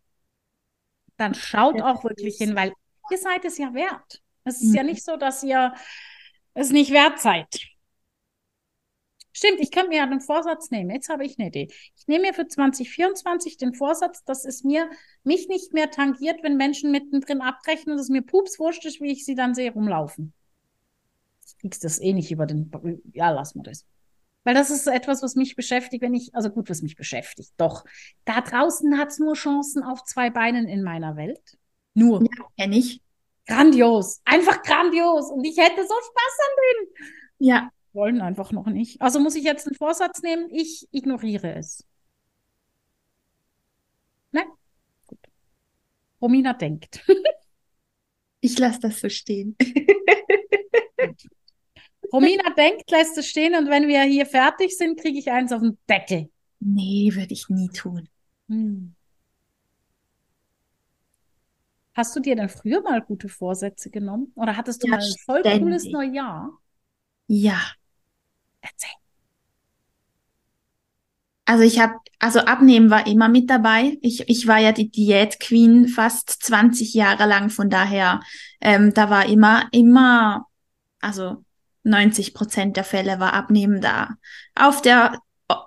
Speaker 1: dann schaut auch wirklich hin, weil ihr seid es ja wert. Es ist mhm. ja nicht so, dass ihr es nicht wert seid. Stimmt, ich kann mir ja den Vorsatz nehmen. Jetzt habe ich eine Idee. Ich nehme mir für 2024 den Vorsatz, dass es mir mich nicht mehr tangiert, wenn Menschen mittendrin abbrechen und es mir pups wurscht ist, wie ich sie dann sehe rumlaufen. Ich kriegst das eh nicht über den. Ja, lass mal das. Weil das ist etwas, was mich beschäftigt, wenn ich, also gut, was mich beschäftigt. Doch, da draußen hat es nur Chancen auf zwei Beinen in meiner Welt. Nur.
Speaker 2: Ja, kenne ich.
Speaker 1: Grandios. Einfach grandios. Und ich hätte so Spaß an denen.
Speaker 2: Ja
Speaker 1: wollen einfach noch nicht. Also muss ich jetzt einen Vorsatz nehmen, ich ignoriere es. Nein? Gut. Romina denkt.
Speaker 2: ich lasse das so stehen.
Speaker 1: Romina denkt, lässt es stehen und wenn wir hier fertig sind, kriege ich eins auf den Deckel.
Speaker 2: Nee, würde ich nie tun. Hm.
Speaker 1: Hast du dir denn früher mal gute Vorsätze genommen? Oder hattest du ja, mal ein voll cooles Neujahr?
Speaker 2: Ja, Erzähl. Also ich habe, also Abnehmen war immer mit dabei. Ich, ich war ja die Diät-Queen fast 20 Jahre lang, von daher, ähm, da war immer, immer, also 90 Prozent der Fälle war Abnehmen da. Auf der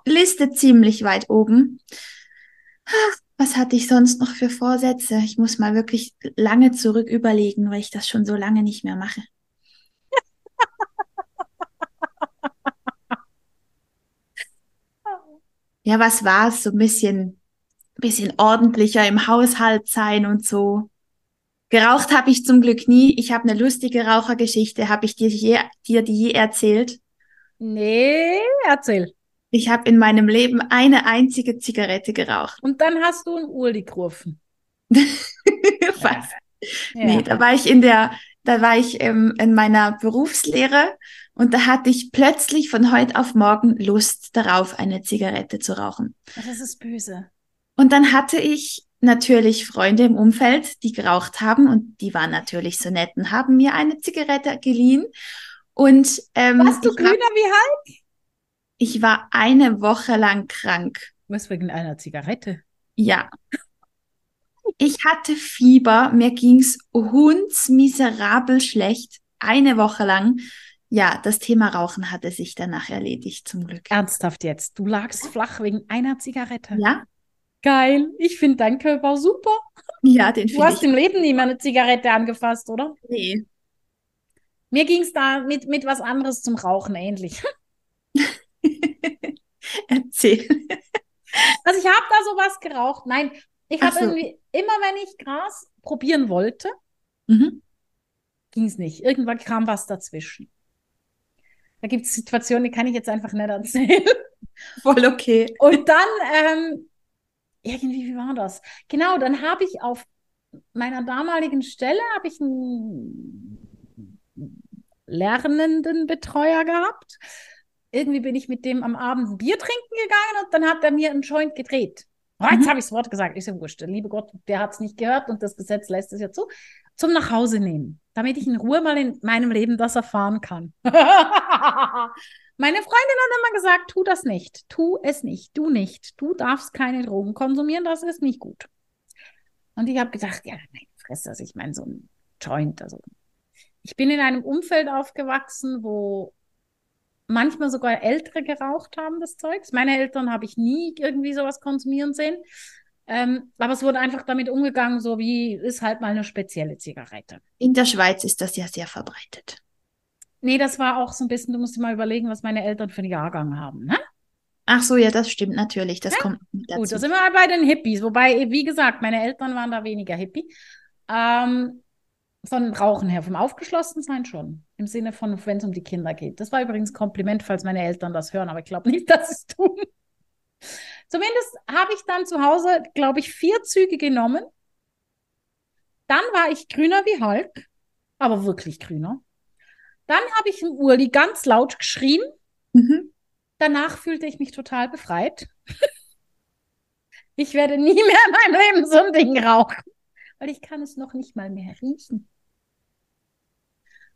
Speaker 2: Liste ziemlich weit oben. Was hatte ich sonst noch für Vorsätze? Ich muss mal wirklich lange zurück überlegen, weil ich das schon so lange nicht mehr mache. Ja, was war es? So ein bisschen, bisschen ordentlicher im Haushalt sein und so. Geraucht habe ich zum Glück nie. Ich habe eine lustige Rauchergeschichte. Habe ich dir, je, dir die je erzählt?
Speaker 1: Nee, erzähl.
Speaker 2: Ich habe in meinem Leben eine einzige Zigarette geraucht.
Speaker 1: Und dann hast du ein Urli gerufen.
Speaker 2: Was? Ja. Nee, da war ich in der, da war ich ähm, in meiner Berufslehre und da hatte ich plötzlich von heute auf morgen Lust darauf, eine Zigarette zu rauchen.
Speaker 1: Das ist böse.
Speaker 2: Und dann hatte ich natürlich Freunde im Umfeld, die geraucht haben und die waren natürlich so nett und haben mir eine Zigarette geliehen. Und ähm,
Speaker 1: warst du grüner wie Hulk?
Speaker 2: Ich war eine Woche lang krank.
Speaker 1: Was wegen einer Zigarette?
Speaker 2: Ja. Ich hatte Fieber, mir ging's hundsmiserabel schlecht, eine Woche lang ja, das Thema Rauchen hatte sich danach erledigt, zum Glück.
Speaker 1: Ernsthaft jetzt? Du lagst flach wegen einer Zigarette?
Speaker 2: Ja.
Speaker 1: Geil. Ich finde dein Körper super.
Speaker 2: Ja, den finde
Speaker 1: ich. Du hast im Leben nie mal eine Zigarette angefasst, oder?
Speaker 2: Nee.
Speaker 1: Mir ging es da mit, mit was anderes zum Rauchen ähnlich.
Speaker 2: Erzähl.
Speaker 1: Also ich habe da sowas geraucht. Nein, ich habe so. irgendwie, immer wenn ich Gras probieren wollte, mhm. ging es nicht. Irgendwann kam was dazwischen. Da gibt es Situationen, die kann ich jetzt einfach nicht erzählen.
Speaker 2: Voll okay.
Speaker 1: Und dann, ähm, irgendwie, wie war das? Genau, dann habe ich auf meiner damaligen Stelle habe ich einen lernenden Betreuer gehabt. Irgendwie bin ich mit dem am Abend ein Bier trinken gegangen und dann hat er mir einen Joint gedreht. Oh, jetzt mhm. habe ich das Wort gesagt. Ist ja wurscht. Liebe Gott, der hat es nicht gehört und das Gesetz lässt es ja zu. Zum Nachhause nehmen, damit ich in Ruhe mal in meinem Leben das erfahren kann. Meine Freundin hat immer gesagt, tu das nicht, tu es nicht, du nicht, du darfst keine Drogen konsumieren, das ist nicht gut. Und ich habe gedacht, ja, meine Fresse, also ich meine, so ein Joint, also ich bin in einem Umfeld aufgewachsen, wo manchmal sogar Ältere geraucht haben, das Zeugs. Meine Eltern habe ich nie irgendwie sowas konsumieren sehen. Ähm, aber es wurde einfach damit umgegangen, so wie ist halt mal eine spezielle Zigarette.
Speaker 2: In der Schweiz ist das ja sehr verbreitet.
Speaker 1: Nee, das war auch so ein bisschen, du musst dir mal überlegen, was meine Eltern für einen Jahrgang haben, ne?
Speaker 2: Ach so, ja, das stimmt natürlich. Das ja? kommt
Speaker 1: dazu. Gut, da sind wir bei den Hippies. Wobei, wie gesagt, meine Eltern waren da weniger Hippie. Ähm, von Rauchen her, vom Aufgeschlossensein schon. Im Sinne von, wenn es um die Kinder geht. Das war übrigens ein Kompliment, falls meine Eltern das hören, aber ich glaube nicht, dass sie es tun. Zumindest habe ich dann zu Hause, glaube ich, vier Züge genommen. Dann war ich grüner wie Hulk, aber wirklich grüner. Dann habe ich im Urli ganz laut geschrien. Mhm. Danach fühlte ich mich total befreit. ich werde nie mehr in meinem Leben so ein Ding rauchen weil ich kann es noch nicht mal mehr riechen.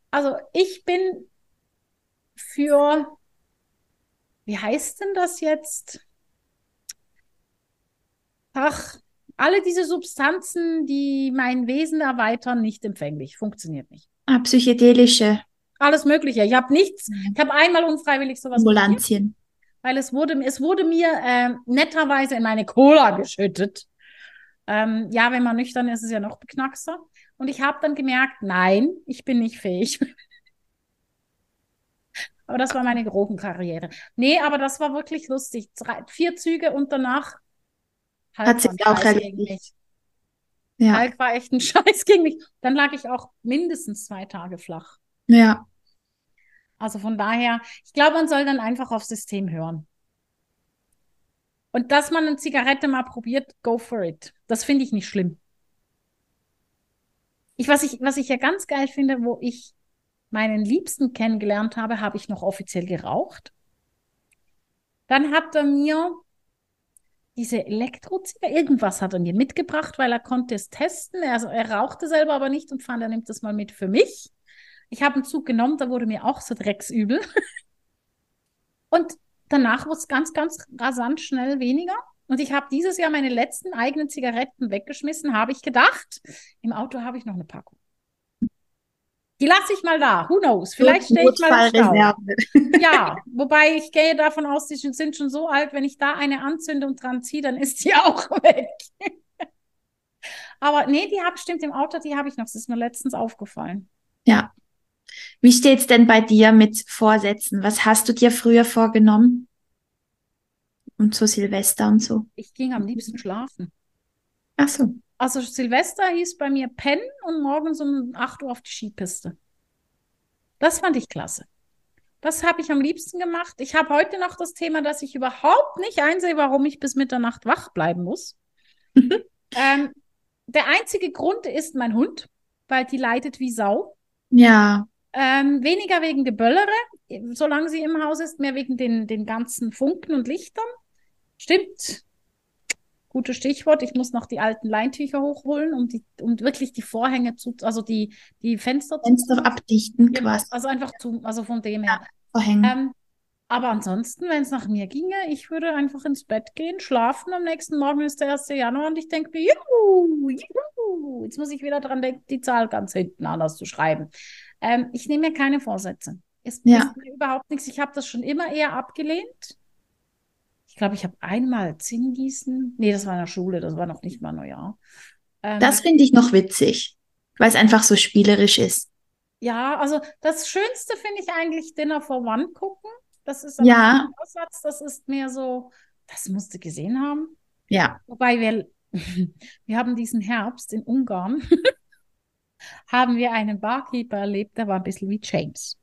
Speaker 1: Also ich bin für, wie heißt denn das jetzt? Ach, alle diese Substanzen, die mein Wesen erweitern, nicht empfänglich. Funktioniert nicht.
Speaker 2: Ah, psychedelische.
Speaker 1: Alles Mögliche. Ich habe nichts. Ich habe einmal unfreiwillig sowas.
Speaker 2: Ambulantien.
Speaker 1: Weil es wurde, es wurde mir äh, netterweise in meine Cola geschüttet. Ähm, ja, wenn man nüchtern ist, ist es ja noch beknackster. Und ich habe dann gemerkt, nein, ich bin nicht fähig. aber das war meine Drogenkarriere. Nee, aber das war wirklich lustig. Drei, vier Züge und danach
Speaker 2: halt hat sich auch erledigt.
Speaker 1: Ja. Hulk war echt ein Scheiß gegen mich. Dann lag ich auch mindestens zwei Tage flach.
Speaker 2: Ja.
Speaker 1: Also von daher, ich glaube, man soll dann einfach aufs System hören. Und dass man eine Zigarette mal probiert, go for it. Das finde ich nicht schlimm. Ich, was, ich, was ich ja ganz geil finde, wo ich meinen Liebsten kennengelernt habe, habe ich noch offiziell geraucht. Dann hat er mir diese Elektrozigarette, irgendwas hat er mir mitgebracht, weil er konnte es testen. Er, er rauchte selber aber nicht und fand, er nimmt das mal mit für mich. Ich habe einen Zug genommen, da wurde mir auch so drecksübel. und danach wurde es ganz, ganz rasant schnell weniger. Und ich habe dieses Jahr meine letzten eigenen Zigaretten weggeschmissen, habe ich gedacht. Im Auto habe ich noch eine Packung. Die lasse ich mal da. Who knows? Vielleicht stehe ich mal im. Ja, wobei ich gehe davon aus, die sind schon so alt, wenn ich da eine anzünde und dran ziehe, dann ist die auch weg. Aber nee, die habe stimmt im Auto, die habe ich noch. Das ist mir letztens aufgefallen.
Speaker 2: Ja. Wie steht es denn bei dir mit Vorsätzen? Was hast du dir früher vorgenommen? Und so Silvester und so.
Speaker 1: Ich ging am liebsten schlafen.
Speaker 2: Ach so.
Speaker 1: Also Silvester hieß bei mir pennen und morgens um 8 Uhr auf die Skipiste. Das fand ich klasse. Das habe ich am liebsten gemacht. Ich habe heute noch das Thema, dass ich überhaupt nicht einsehe, warum ich bis Mitternacht wach bleiben muss. ähm, der einzige Grund ist mein Hund, weil die leidet wie Sau.
Speaker 2: Ja.
Speaker 1: Ähm, weniger wegen Geböllere, solange sie im Haus ist, mehr wegen den, den ganzen Funken und Lichtern. Stimmt. Gutes Stichwort. Ich muss noch die alten Leintücher hochholen, um, die, um wirklich die Vorhänge zu, also die, die Fenster,
Speaker 2: Fenster zu abdichten
Speaker 1: quasi. Also einfach zu, also von dem her. Ja,
Speaker 2: Vorhänge. Ähm,
Speaker 1: aber ansonsten, wenn es nach mir ginge, ich würde einfach ins Bett gehen, schlafen. Am nächsten Morgen ist der 1. Januar und ich denke mir, juhu, juhu, jetzt muss ich wieder dran denken, die Zahl ganz hinten anders zu schreiben. Ähm, ich nehme mir keine Vorsätze. Es ja. ist mir überhaupt nichts. Ich habe das schon immer eher abgelehnt. Ich glaube, ich habe einmal Zinn gießen. Nee, das war in der Schule, das war noch nicht mal Neujahr.
Speaker 2: Ähm, das finde ich noch witzig, weil es einfach so spielerisch ist.
Speaker 1: Ja, also das Schönste finde ich eigentlich Dinner for One gucken. Das ist
Speaker 2: ja.
Speaker 1: ein Aussatz, das ist mehr so, das musst du gesehen haben.
Speaker 2: Ja.
Speaker 1: Wobei wir, wir haben diesen Herbst in Ungarn haben wir einen Barkeeper erlebt, der war ein bisschen wie James.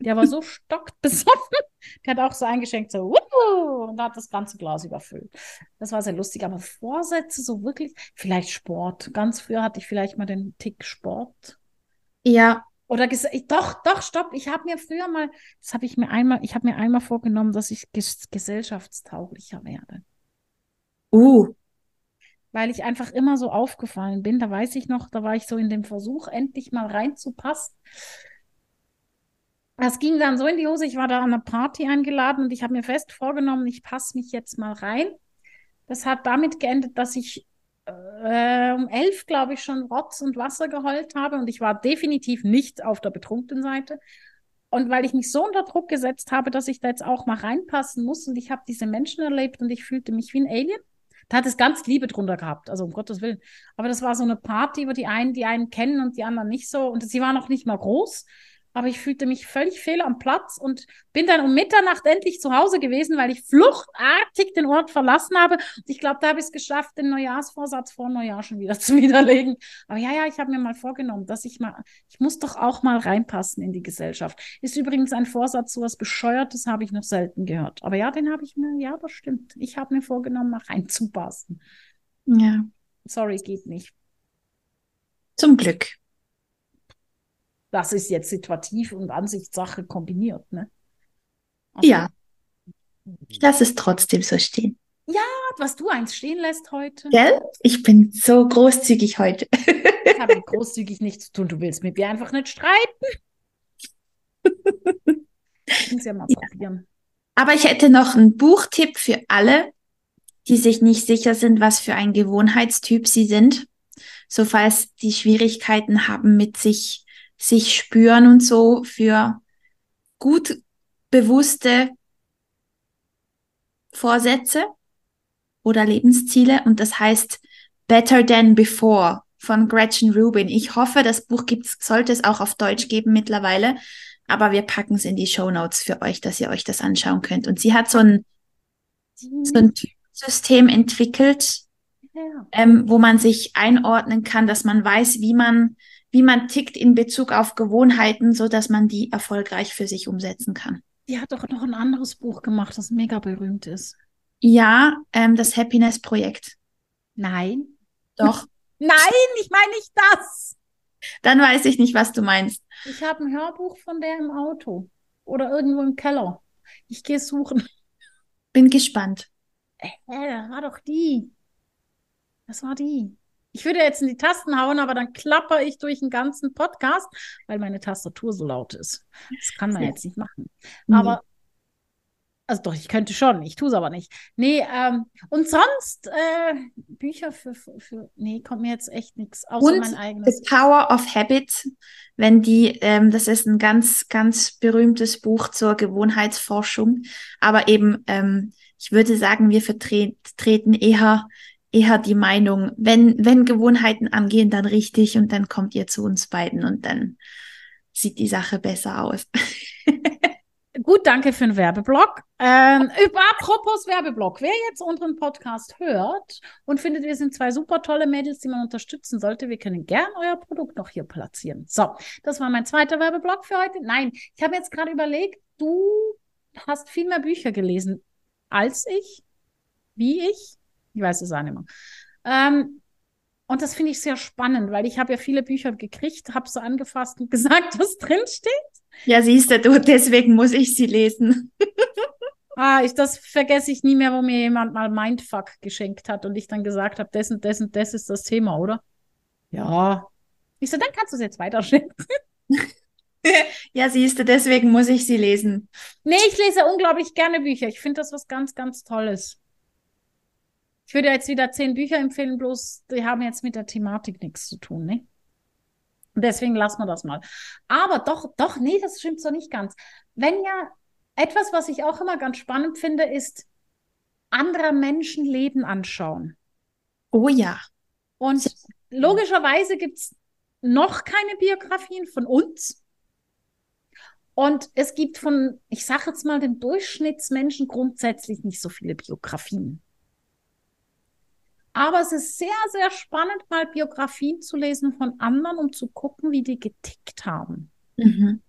Speaker 1: Der war so stockt besoffen. Der hat auch so eingeschenkt, so, Wuhu! und hat das ganze Glas überfüllt. Das war sehr lustig. Aber Vorsätze, so wirklich, vielleicht Sport. Ganz früher hatte ich vielleicht mal den Tick Sport.
Speaker 2: Ja.
Speaker 1: Oder doch, doch, stopp. Ich habe mir früher mal, das habe ich mir einmal, ich habe mir einmal vorgenommen, dass ich ges gesellschaftstauglicher werde.
Speaker 2: Uh.
Speaker 1: Weil ich einfach immer so aufgefallen bin. Da weiß ich noch, da war ich so in dem Versuch, endlich mal reinzupassen. Das ging dann so in die Hose. Ich war da an einer Party eingeladen und ich habe mir fest vorgenommen, ich passe mich jetzt mal rein. Das hat damit geendet, dass ich äh, um elf, glaube ich, schon Rotz und Wasser geheult habe und ich war definitiv nicht auf der betrunkenen Seite. Und weil ich mich so unter Druck gesetzt habe, dass ich da jetzt auch mal reinpassen muss und ich habe diese Menschen erlebt und ich fühlte mich wie ein Alien. Da hat es ganz Liebe drunter gehabt, also um Gottes Willen. Aber das war so eine Party, wo die einen die einen kennen und die anderen nicht so. Und sie war noch nicht mal groß aber ich fühlte mich völlig fehl am Platz und bin dann um Mitternacht endlich zu Hause gewesen, weil ich fluchtartig den Ort verlassen habe. Und ich glaube, da habe ich es geschafft, den Neujahrsvorsatz vor Neujahr schon wieder zu widerlegen. Aber ja, ja, ich habe mir mal vorgenommen, dass ich mal, ich muss doch auch mal reinpassen in die Gesellschaft. Ist übrigens ein Vorsatz, so was Bescheuertes habe ich noch selten gehört. Aber ja, den habe ich mir, ja, das stimmt. Ich habe mir vorgenommen, mal reinzupassen.
Speaker 2: Ja.
Speaker 1: Sorry, geht nicht.
Speaker 2: Zum Glück.
Speaker 1: Das ist jetzt situativ und Ansichtssache kombiniert, ne? Also,
Speaker 2: ja. Ich lasse es trotzdem so stehen.
Speaker 1: Ja, was du eins stehen lässt heute.
Speaker 2: Gell? Ich bin so großzügig heute.
Speaker 1: das hat mit großzügig nichts zu tun. Du willst mit mir einfach nicht streiten. Ich ja mal probieren.
Speaker 2: Aber ich hätte noch einen Buchtipp für alle, die sich nicht sicher sind, was für ein Gewohnheitstyp sie sind. So falls die Schwierigkeiten haben mit sich sich spüren und so für gut bewusste Vorsätze oder Lebensziele und das heißt Better Than Before von Gretchen Rubin. Ich hoffe, das Buch gibt's, sollte es auch auf Deutsch geben mittlerweile, aber wir packen es in die Show Notes für euch, dass ihr euch das anschauen könnt. Und sie hat so ein, so ein System entwickelt, ja. ähm, wo man sich einordnen kann, dass man weiß, wie man wie man tickt in Bezug auf Gewohnheiten, so dass man die erfolgreich für sich umsetzen kann.
Speaker 1: Die hat doch noch ein anderes Buch gemacht, das mega berühmt ist.
Speaker 2: Ja, ähm, das Happiness Projekt.
Speaker 1: Nein.
Speaker 2: Doch.
Speaker 1: Nein, ich meine nicht das.
Speaker 2: Dann weiß ich nicht, was du meinst.
Speaker 1: Ich habe ein Hörbuch von der im Auto oder irgendwo im Keller. Ich gehe suchen.
Speaker 2: Bin gespannt.
Speaker 1: Äh, das war doch die. Das war die. Ich würde jetzt in die Tasten hauen, aber dann klapper ich durch den ganzen Podcast, weil meine Tastatur so laut ist. Das kann man jetzt nicht machen. Mhm. Aber, also doch, ich könnte schon, ich tue es aber nicht. Nee, ähm, und sonst äh, Bücher für, für, für, nee, kommt mir jetzt echt nichts, außer und mein eigenes.
Speaker 2: The Power of Habit, wenn die, ähm, das ist ein ganz, ganz berühmtes Buch zur Gewohnheitsforschung, aber eben, ähm, ich würde sagen, wir vertreten eher eher die Meinung, wenn, wenn Gewohnheiten angehen, dann richtig und dann kommt ihr zu uns beiden und dann sieht die Sache besser aus.
Speaker 1: Gut, danke für den Werbeblock. Ähm, apropos Werbeblock, wer jetzt unseren Podcast hört und findet, wir sind zwei super tolle Mädels, die man unterstützen sollte, wir können gern euer Produkt noch hier platzieren. So, das war mein zweiter Werbeblock für heute. Nein, ich habe jetzt gerade überlegt, du hast viel mehr Bücher gelesen als ich, wie ich. Ich weiß es auch nicht mehr. Ähm, und das finde ich sehr spannend, weil ich habe ja viele Bücher gekriegt, habe so angefasst und gesagt, was drin steht.
Speaker 2: Ja, siehst du, deswegen muss ich sie lesen.
Speaker 1: ah, ich, das vergesse ich nie mehr, wo mir jemand mal Mindfuck geschenkt hat und ich dann gesagt habe, das und das und das ist das Thema, oder? Ja. Ich so, dann kannst du es jetzt weiterschenken.
Speaker 2: ja, siehst du, deswegen muss ich sie lesen.
Speaker 1: Nee, ich lese unglaublich gerne Bücher. Ich finde das was ganz, ganz Tolles. Ich würde jetzt wieder zehn Bücher empfehlen, bloß die haben jetzt mit der Thematik nichts zu tun, ne? Deswegen lassen wir das mal. Aber doch, doch, nee, das stimmt so nicht ganz. Wenn ja, etwas, was ich auch immer ganz spannend finde, ist anderer Menschen Leben anschauen.
Speaker 2: Oh ja.
Speaker 1: Und logischerweise gibt es noch keine Biografien von uns. Und es gibt von, ich sage jetzt mal, den Durchschnittsmenschen grundsätzlich nicht so viele Biografien. Aber es ist sehr, sehr spannend, mal Biografien zu lesen von anderen, um zu gucken, wie die getickt haben. Mhm.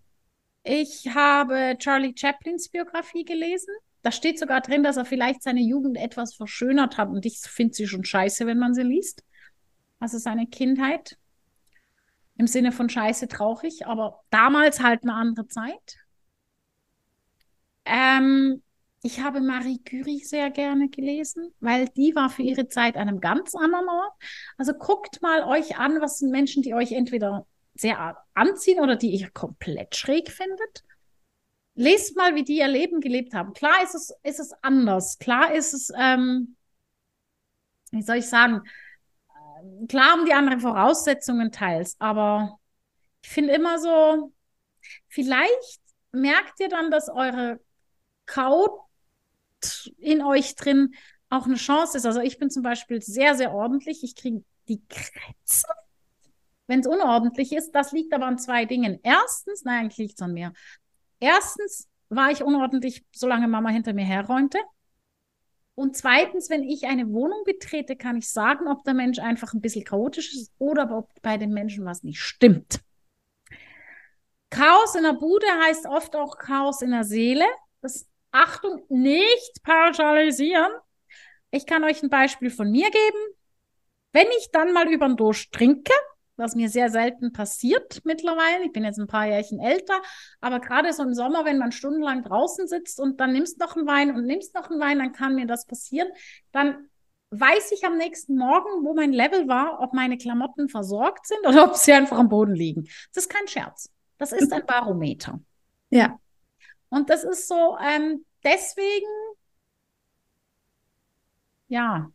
Speaker 1: Ich habe Charlie Chaplins Biografie gelesen. Da steht sogar drin, dass er vielleicht seine Jugend etwas verschönert hat. Und ich finde sie schon scheiße, wenn man sie liest. Also seine Kindheit. Im Sinne von scheiße traurig, aber damals halt eine andere Zeit. Ähm, ich habe Marie Curie sehr gerne gelesen, weil die war für ihre Zeit an einem ganz anderen Ort. Also guckt mal euch an, was sind Menschen, die euch entweder sehr anziehen oder die ihr komplett schräg findet. Lest mal, wie die ihr Leben gelebt haben. Klar ist es, ist es anders. Klar ist es, ähm, wie soll ich sagen, klar haben die anderen Voraussetzungen teils, aber ich finde immer so, vielleicht merkt ihr dann, dass eure In euch drin auch eine Chance ist. Also ich bin zum Beispiel sehr, sehr ordentlich. Ich kriege die Krätze, wenn es unordentlich ist. Das liegt aber an zwei Dingen. Erstens, nein, eigentlich liegt es an mir. Erstens war ich unordentlich, solange Mama hinter mir herräumte. Und zweitens, wenn ich eine Wohnung betrete, kann ich sagen, ob der Mensch einfach ein bisschen chaotisch ist oder ob bei den Menschen was nicht stimmt. Chaos in der Bude heißt oft auch Chaos in der Seele. Das Achtung, nicht pauschalisieren. Ich kann euch ein Beispiel von mir geben. Wenn ich dann mal über den Durst trinke, was mir sehr selten passiert mittlerweile. Ich bin jetzt ein paar Jährchen älter, aber gerade so im Sommer, wenn man stundenlang draußen sitzt und dann nimmst noch einen Wein und nimmst noch einen Wein, dann kann mir das passieren. Dann weiß ich am nächsten Morgen, wo mein Level war, ob meine Klamotten versorgt sind oder ob sie einfach am Boden liegen. Das ist kein Scherz. Das ist ein Barometer.
Speaker 2: Ja.
Speaker 1: Und das ist so, ähm, deswegen, ja,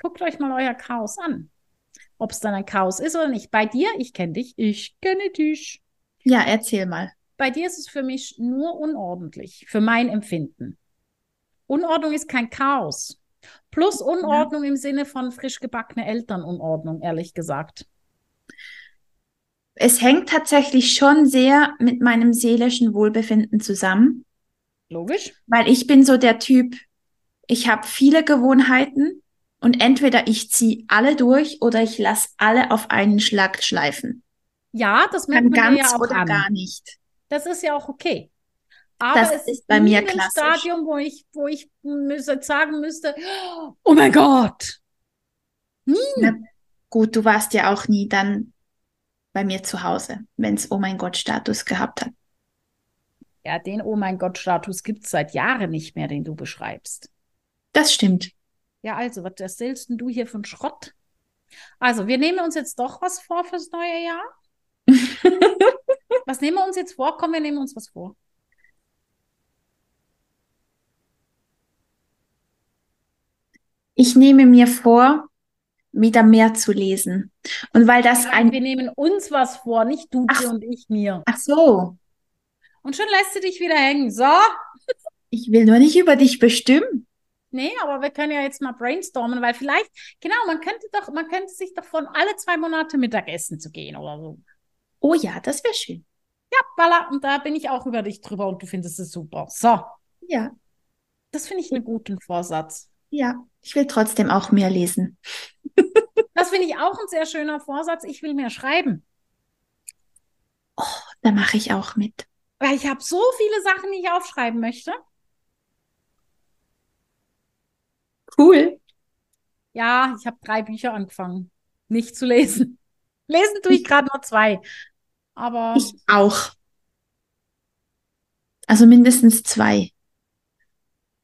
Speaker 1: guckt euch mal euer Chaos an ob es dann ein Chaos ist oder nicht. Bei dir, ich kenne dich, ich kenne dich.
Speaker 2: Ja, erzähl mal.
Speaker 1: Bei dir ist es für mich nur unordentlich, für mein Empfinden. Unordnung ist kein Chaos. Plus Unordnung ja. im Sinne von frisch gebackene Elternunordnung, ehrlich gesagt.
Speaker 2: Es hängt tatsächlich schon sehr mit meinem seelischen Wohlbefinden zusammen.
Speaker 1: Logisch.
Speaker 2: Weil ich bin so der Typ, ich habe viele Gewohnheiten und entweder ich ziehe alle durch oder ich lasse alle auf einen Schlag schleifen.
Speaker 1: Ja, das merkt man
Speaker 2: ganz
Speaker 1: ja auch
Speaker 2: oder
Speaker 1: an.
Speaker 2: gar nicht.
Speaker 1: Das ist ja auch okay. Aber
Speaker 2: das
Speaker 1: es
Speaker 2: ist bei mir
Speaker 1: ein
Speaker 2: klassisch.
Speaker 1: Stadium, wo ich, wo ich müsste, sagen müsste, oh mein Gott. Nie.
Speaker 2: Na, gut, du warst ja auch nie dann bei mir zu Hause, wenn es Oh mein Gott Status gehabt hat.
Speaker 1: Ja, den Oh mein Gott Status gibt es seit Jahren nicht mehr, den du beschreibst.
Speaker 2: Das stimmt.
Speaker 1: Ja, also, was erzählst denn du hier von Schrott? Also, wir nehmen uns jetzt doch was vor fürs neue Jahr. was nehmen wir uns jetzt vor? Komm, wir nehmen uns was vor.
Speaker 2: Ich nehme mir vor, wieder mehr zu lesen. Und weil das ein.
Speaker 1: Wir nehmen uns was vor, nicht du
Speaker 2: Ach.
Speaker 1: dir und ich mir.
Speaker 2: Ach so.
Speaker 1: Und schon lässt du dich wieder hängen. So.
Speaker 2: Ich will nur nicht über dich bestimmen.
Speaker 1: Nee, aber wir können ja jetzt mal brainstormen, weil vielleicht, genau, man könnte doch, man könnte sich doch von alle zwei Monate Mittagessen zu gehen oder so.
Speaker 2: Oh ja, das wäre schön.
Speaker 1: Ja, Balla, und da bin ich auch über dich drüber und du findest es super. So.
Speaker 2: Ja.
Speaker 1: Das finde ich einen guten Vorsatz.
Speaker 2: Ja, ich will trotzdem auch mehr lesen.
Speaker 1: Das finde ich auch ein sehr schöner Vorsatz. Ich will mehr schreiben.
Speaker 2: Oh, da mache ich auch mit.
Speaker 1: Weil ich habe so viele Sachen, die ich aufschreiben möchte.
Speaker 2: Cool.
Speaker 1: Ja, ich habe drei Bücher angefangen, nicht zu lesen. Lesen tue ich gerade nur zwei. Aber.
Speaker 2: Ich auch. Also mindestens zwei.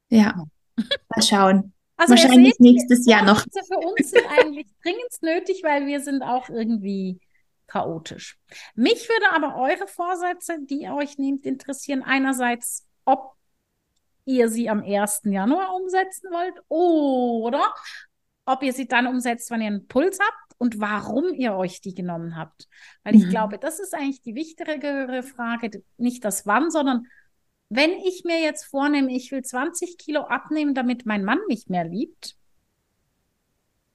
Speaker 2: Ja. Mal schauen.
Speaker 1: Also
Speaker 2: Wahrscheinlich
Speaker 1: seht,
Speaker 2: nächstes Jahr noch.
Speaker 1: Für uns sind eigentlich dringend nötig, weil wir sind auch irgendwie chaotisch. Mich würde aber eure Vorsätze, die ihr euch nehmt, interessieren. Einerseits, ob ihr sie am 1. Januar umsetzen wollt oder ob ihr sie dann umsetzt, wenn ihr einen Puls habt und warum ihr euch die genommen habt. Weil ich
Speaker 2: Mhm.
Speaker 1: glaube, das ist eigentlich die wichtigere Frage, nicht das Wann, sondern wenn ich mir jetzt vornehme, ich will 20 Kilo abnehmen, damit mein Mann mich mehr liebt,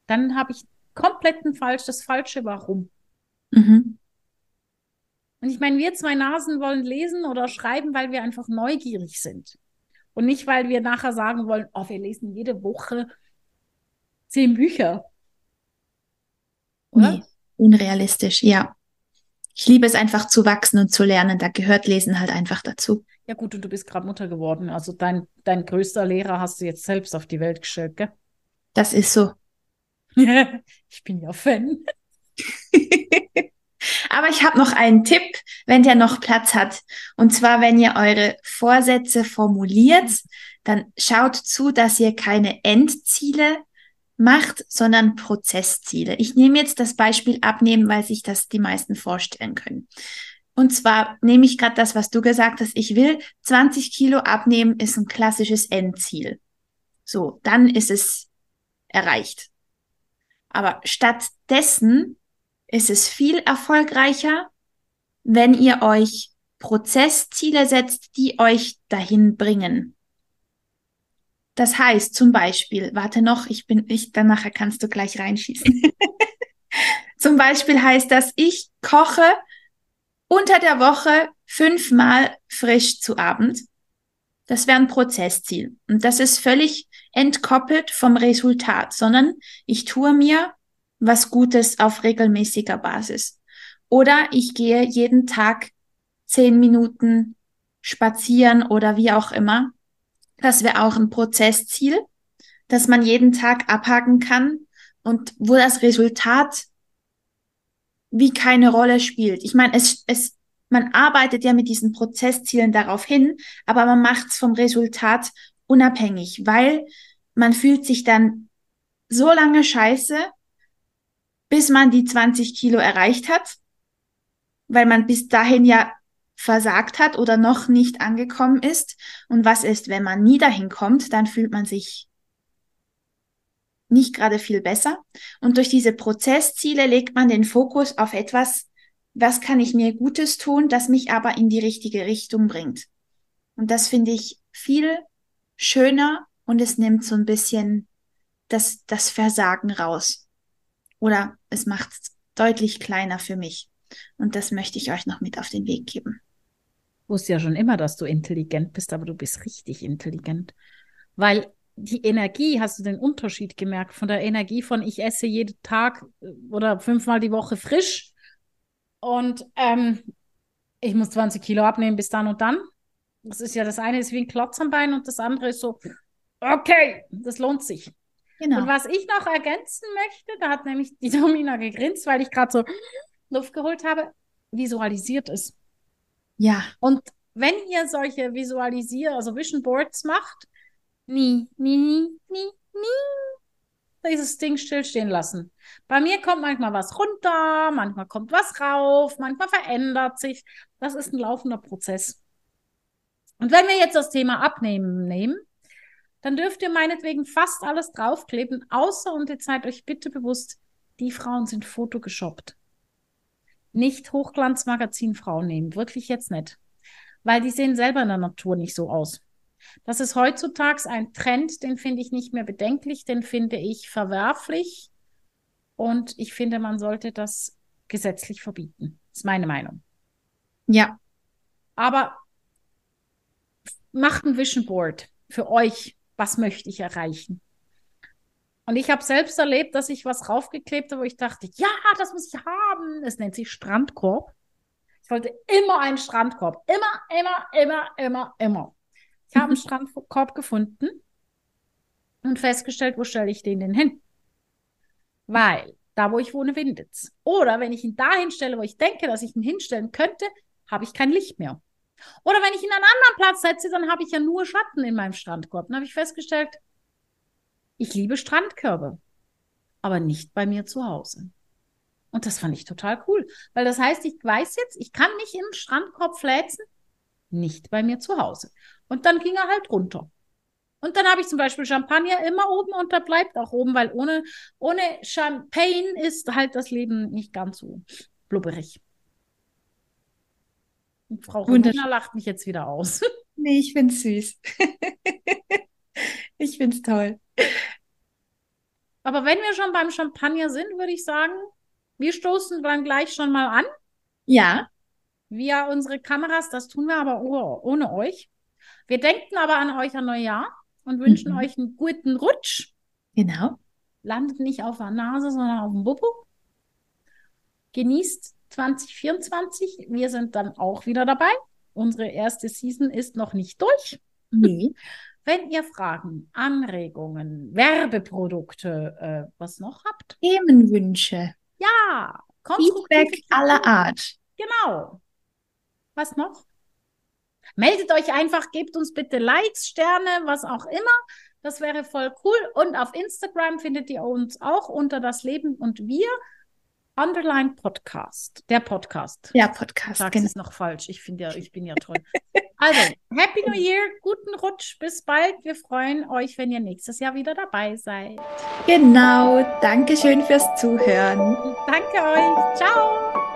Speaker 1: dann habe ich komplett ein falsch, das falsche Warum.
Speaker 2: Mhm.
Speaker 1: Und ich meine, wir zwei Nasen wollen lesen oder schreiben, weil wir einfach neugierig sind. Und nicht, weil wir nachher sagen wollen, oh, wir lesen jede Woche zehn Bücher. Oder?
Speaker 2: Nee, unrealistisch, ja. ich liebe es einfach zu wachsen und zu lernen. Da gehört Lesen halt einfach dazu.
Speaker 1: Ja gut, und du bist gerade Mutter geworden. Also dein, dein größter Lehrer hast du jetzt selbst auf die Welt gestellt, gell?
Speaker 2: Das ist so.
Speaker 1: ich bin ja Fan.
Speaker 2: Aber ich habe noch einen Tipp, wenn der noch Platz hat. Und zwar, wenn ihr eure Vorsätze formuliert, dann schaut zu, dass ihr keine Endziele macht, sondern Prozessziele. Ich nehme jetzt das Beispiel abnehmen, weil sich das die meisten vorstellen können. Und zwar nehme ich gerade das, was du gesagt hast. Ich will 20 Kilo abnehmen, ist ein klassisches Endziel. So, dann ist es erreicht. Aber stattdessen ist es viel erfolgreicher, wenn ihr euch Prozessziele setzt, die euch dahin bringen. Das heißt zum Beispiel, warte noch, ich bin, ich, dann nachher kannst du gleich reinschießen. zum Beispiel heißt das, ich koche unter der Woche fünfmal frisch zu Abend. Das wäre ein Prozessziel. Und das ist völlig entkoppelt vom Resultat, sondern ich tue mir was Gutes auf regelmäßiger Basis. Oder ich gehe jeden Tag zehn Minuten spazieren oder wie auch immer das wäre auch ein Prozessziel, dass man jeden Tag abhaken kann und wo das Resultat wie keine Rolle spielt. Ich meine, es, es, man arbeitet ja mit diesen Prozesszielen darauf hin, aber man macht es vom Resultat unabhängig, weil man fühlt sich dann so lange scheiße, bis man die 20 Kilo erreicht hat, weil man bis dahin ja versagt hat oder noch nicht angekommen ist. Und was ist, wenn man nie dahin kommt, dann fühlt man sich nicht gerade viel besser. Und durch diese Prozessziele legt man den Fokus auf etwas, was kann ich mir Gutes tun, das mich aber in die richtige Richtung bringt. Und das finde ich viel schöner und es nimmt so ein bisschen das, das Versagen raus. Oder es macht es deutlich kleiner für mich. Und das möchte ich euch noch mit auf den Weg geben
Speaker 1: wusste ja schon immer, dass du intelligent bist, aber du bist richtig intelligent. Weil die Energie, hast du den Unterschied gemerkt von der Energie von ich esse jeden Tag äh, oder fünfmal die Woche frisch und ähm, ich muss 20 Kilo abnehmen bis dann und dann. Das ist ja das eine ist wie ein Klotz am Bein und das andere ist so, okay, das lohnt sich. Genau. Und was ich noch ergänzen möchte, da hat nämlich die Domina gegrinst, weil ich gerade so Luft geholt habe, visualisiert es.
Speaker 2: Ja.
Speaker 1: Und wenn ihr solche Visualisier, also Vision Boards macht, nie, nie, nie, nie, nie dieses Ding stillstehen lassen. Bei mir kommt manchmal was runter, manchmal kommt was rauf, manchmal verändert sich. Das ist ein laufender Prozess. Und wenn wir jetzt das Thema Abnehmen nehmen, dann dürft ihr meinetwegen fast alles draufkleben, außer, und jetzt seid euch bitte bewusst, die Frauen sind fotogeshoppt nicht Hochglanzmagazin Frauen nehmen. Wirklich jetzt nicht. Weil die sehen selber in der Natur nicht so aus. Das ist heutzutage ein Trend, den finde ich nicht mehr bedenklich, den finde ich verwerflich. Und ich finde, man sollte das gesetzlich verbieten. Das ist meine Meinung.
Speaker 2: Ja.
Speaker 1: Aber macht ein Vision Board für euch. Was möchte ich erreichen? Und ich habe selbst erlebt, dass ich was raufgeklebt habe, wo ich dachte, ja, das muss ich haben. Es nennt sich Strandkorb. Ich wollte immer einen Strandkorb. Immer, immer, immer, immer, immer. Ich habe einen Strandkorb gefunden und festgestellt, wo stelle ich den denn hin? Weil da, wo ich wohne, windet's. Oder wenn ich ihn da hinstelle, wo ich denke, dass ich ihn hinstellen könnte, habe ich kein Licht mehr. Oder wenn ich ihn an einen anderen Platz setze, dann habe ich ja nur Schatten in meinem Strandkorb. Dann habe ich festgestellt, ich liebe Strandkörbe, aber nicht bei mir zu Hause. Und das fand ich total cool, weil das heißt, ich weiß jetzt, ich kann nicht im Strandkorb fläzen, nicht bei mir zu Hause. Und dann ging er halt runter. Und dann habe ich zum Beispiel Champagner immer oben und da bleibt auch oben, weil ohne, ohne Champagne ist halt das Leben nicht ganz so blubberig. Und Frau Romina lacht mich jetzt wieder aus.
Speaker 2: Nee, ich finde es süß. ich finde es toll.
Speaker 1: Aber wenn wir schon beim Champagner sind, würde ich sagen, wir stoßen dann gleich schon mal an.
Speaker 2: Ja.
Speaker 1: Via unsere Kameras, das tun wir aber ohne euch. Wir denken aber an euch an Neujahr und wünschen mhm. euch einen guten Rutsch.
Speaker 2: Genau.
Speaker 1: Landet nicht auf der Nase, sondern auf dem Bubu. Genießt 2024. Wir sind dann auch wieder dabei. Unsere erste Season ist noch nicht durch.
Speaker 2: Nee.
Speaker 1: Wenn ihr Fragen, Anregungen, Werbeprodukte, äh, was noch habt?
Speaker 2: Themenwünsche.
Speaker 1: Ja,
Speaker 2: Feedback aller Art.
Speaker 1: Genau. Was noch? Meldet euch einfach, gebt uns bitte Likes, Sterne, was auch immer. Das wäre voll cool. Und auf Instagram findet ihr uns auch unter das Leben und wir. Underline Podcast. Der Podcast.
Speaker 2: Ja, Podcast.
Speaker 1: Sag genau. es noch falsch. Ich finde ja, ich bin ja toll. also, Happy New Year, guten Rutsch, bis bald. Wir freuen euch, wenn ihr nächstes Jahr wieder dabei seid.
Speaker 2: Genau. Dankeschön fürs Zuhören.
Speaker 1: Danke euch. Ciao.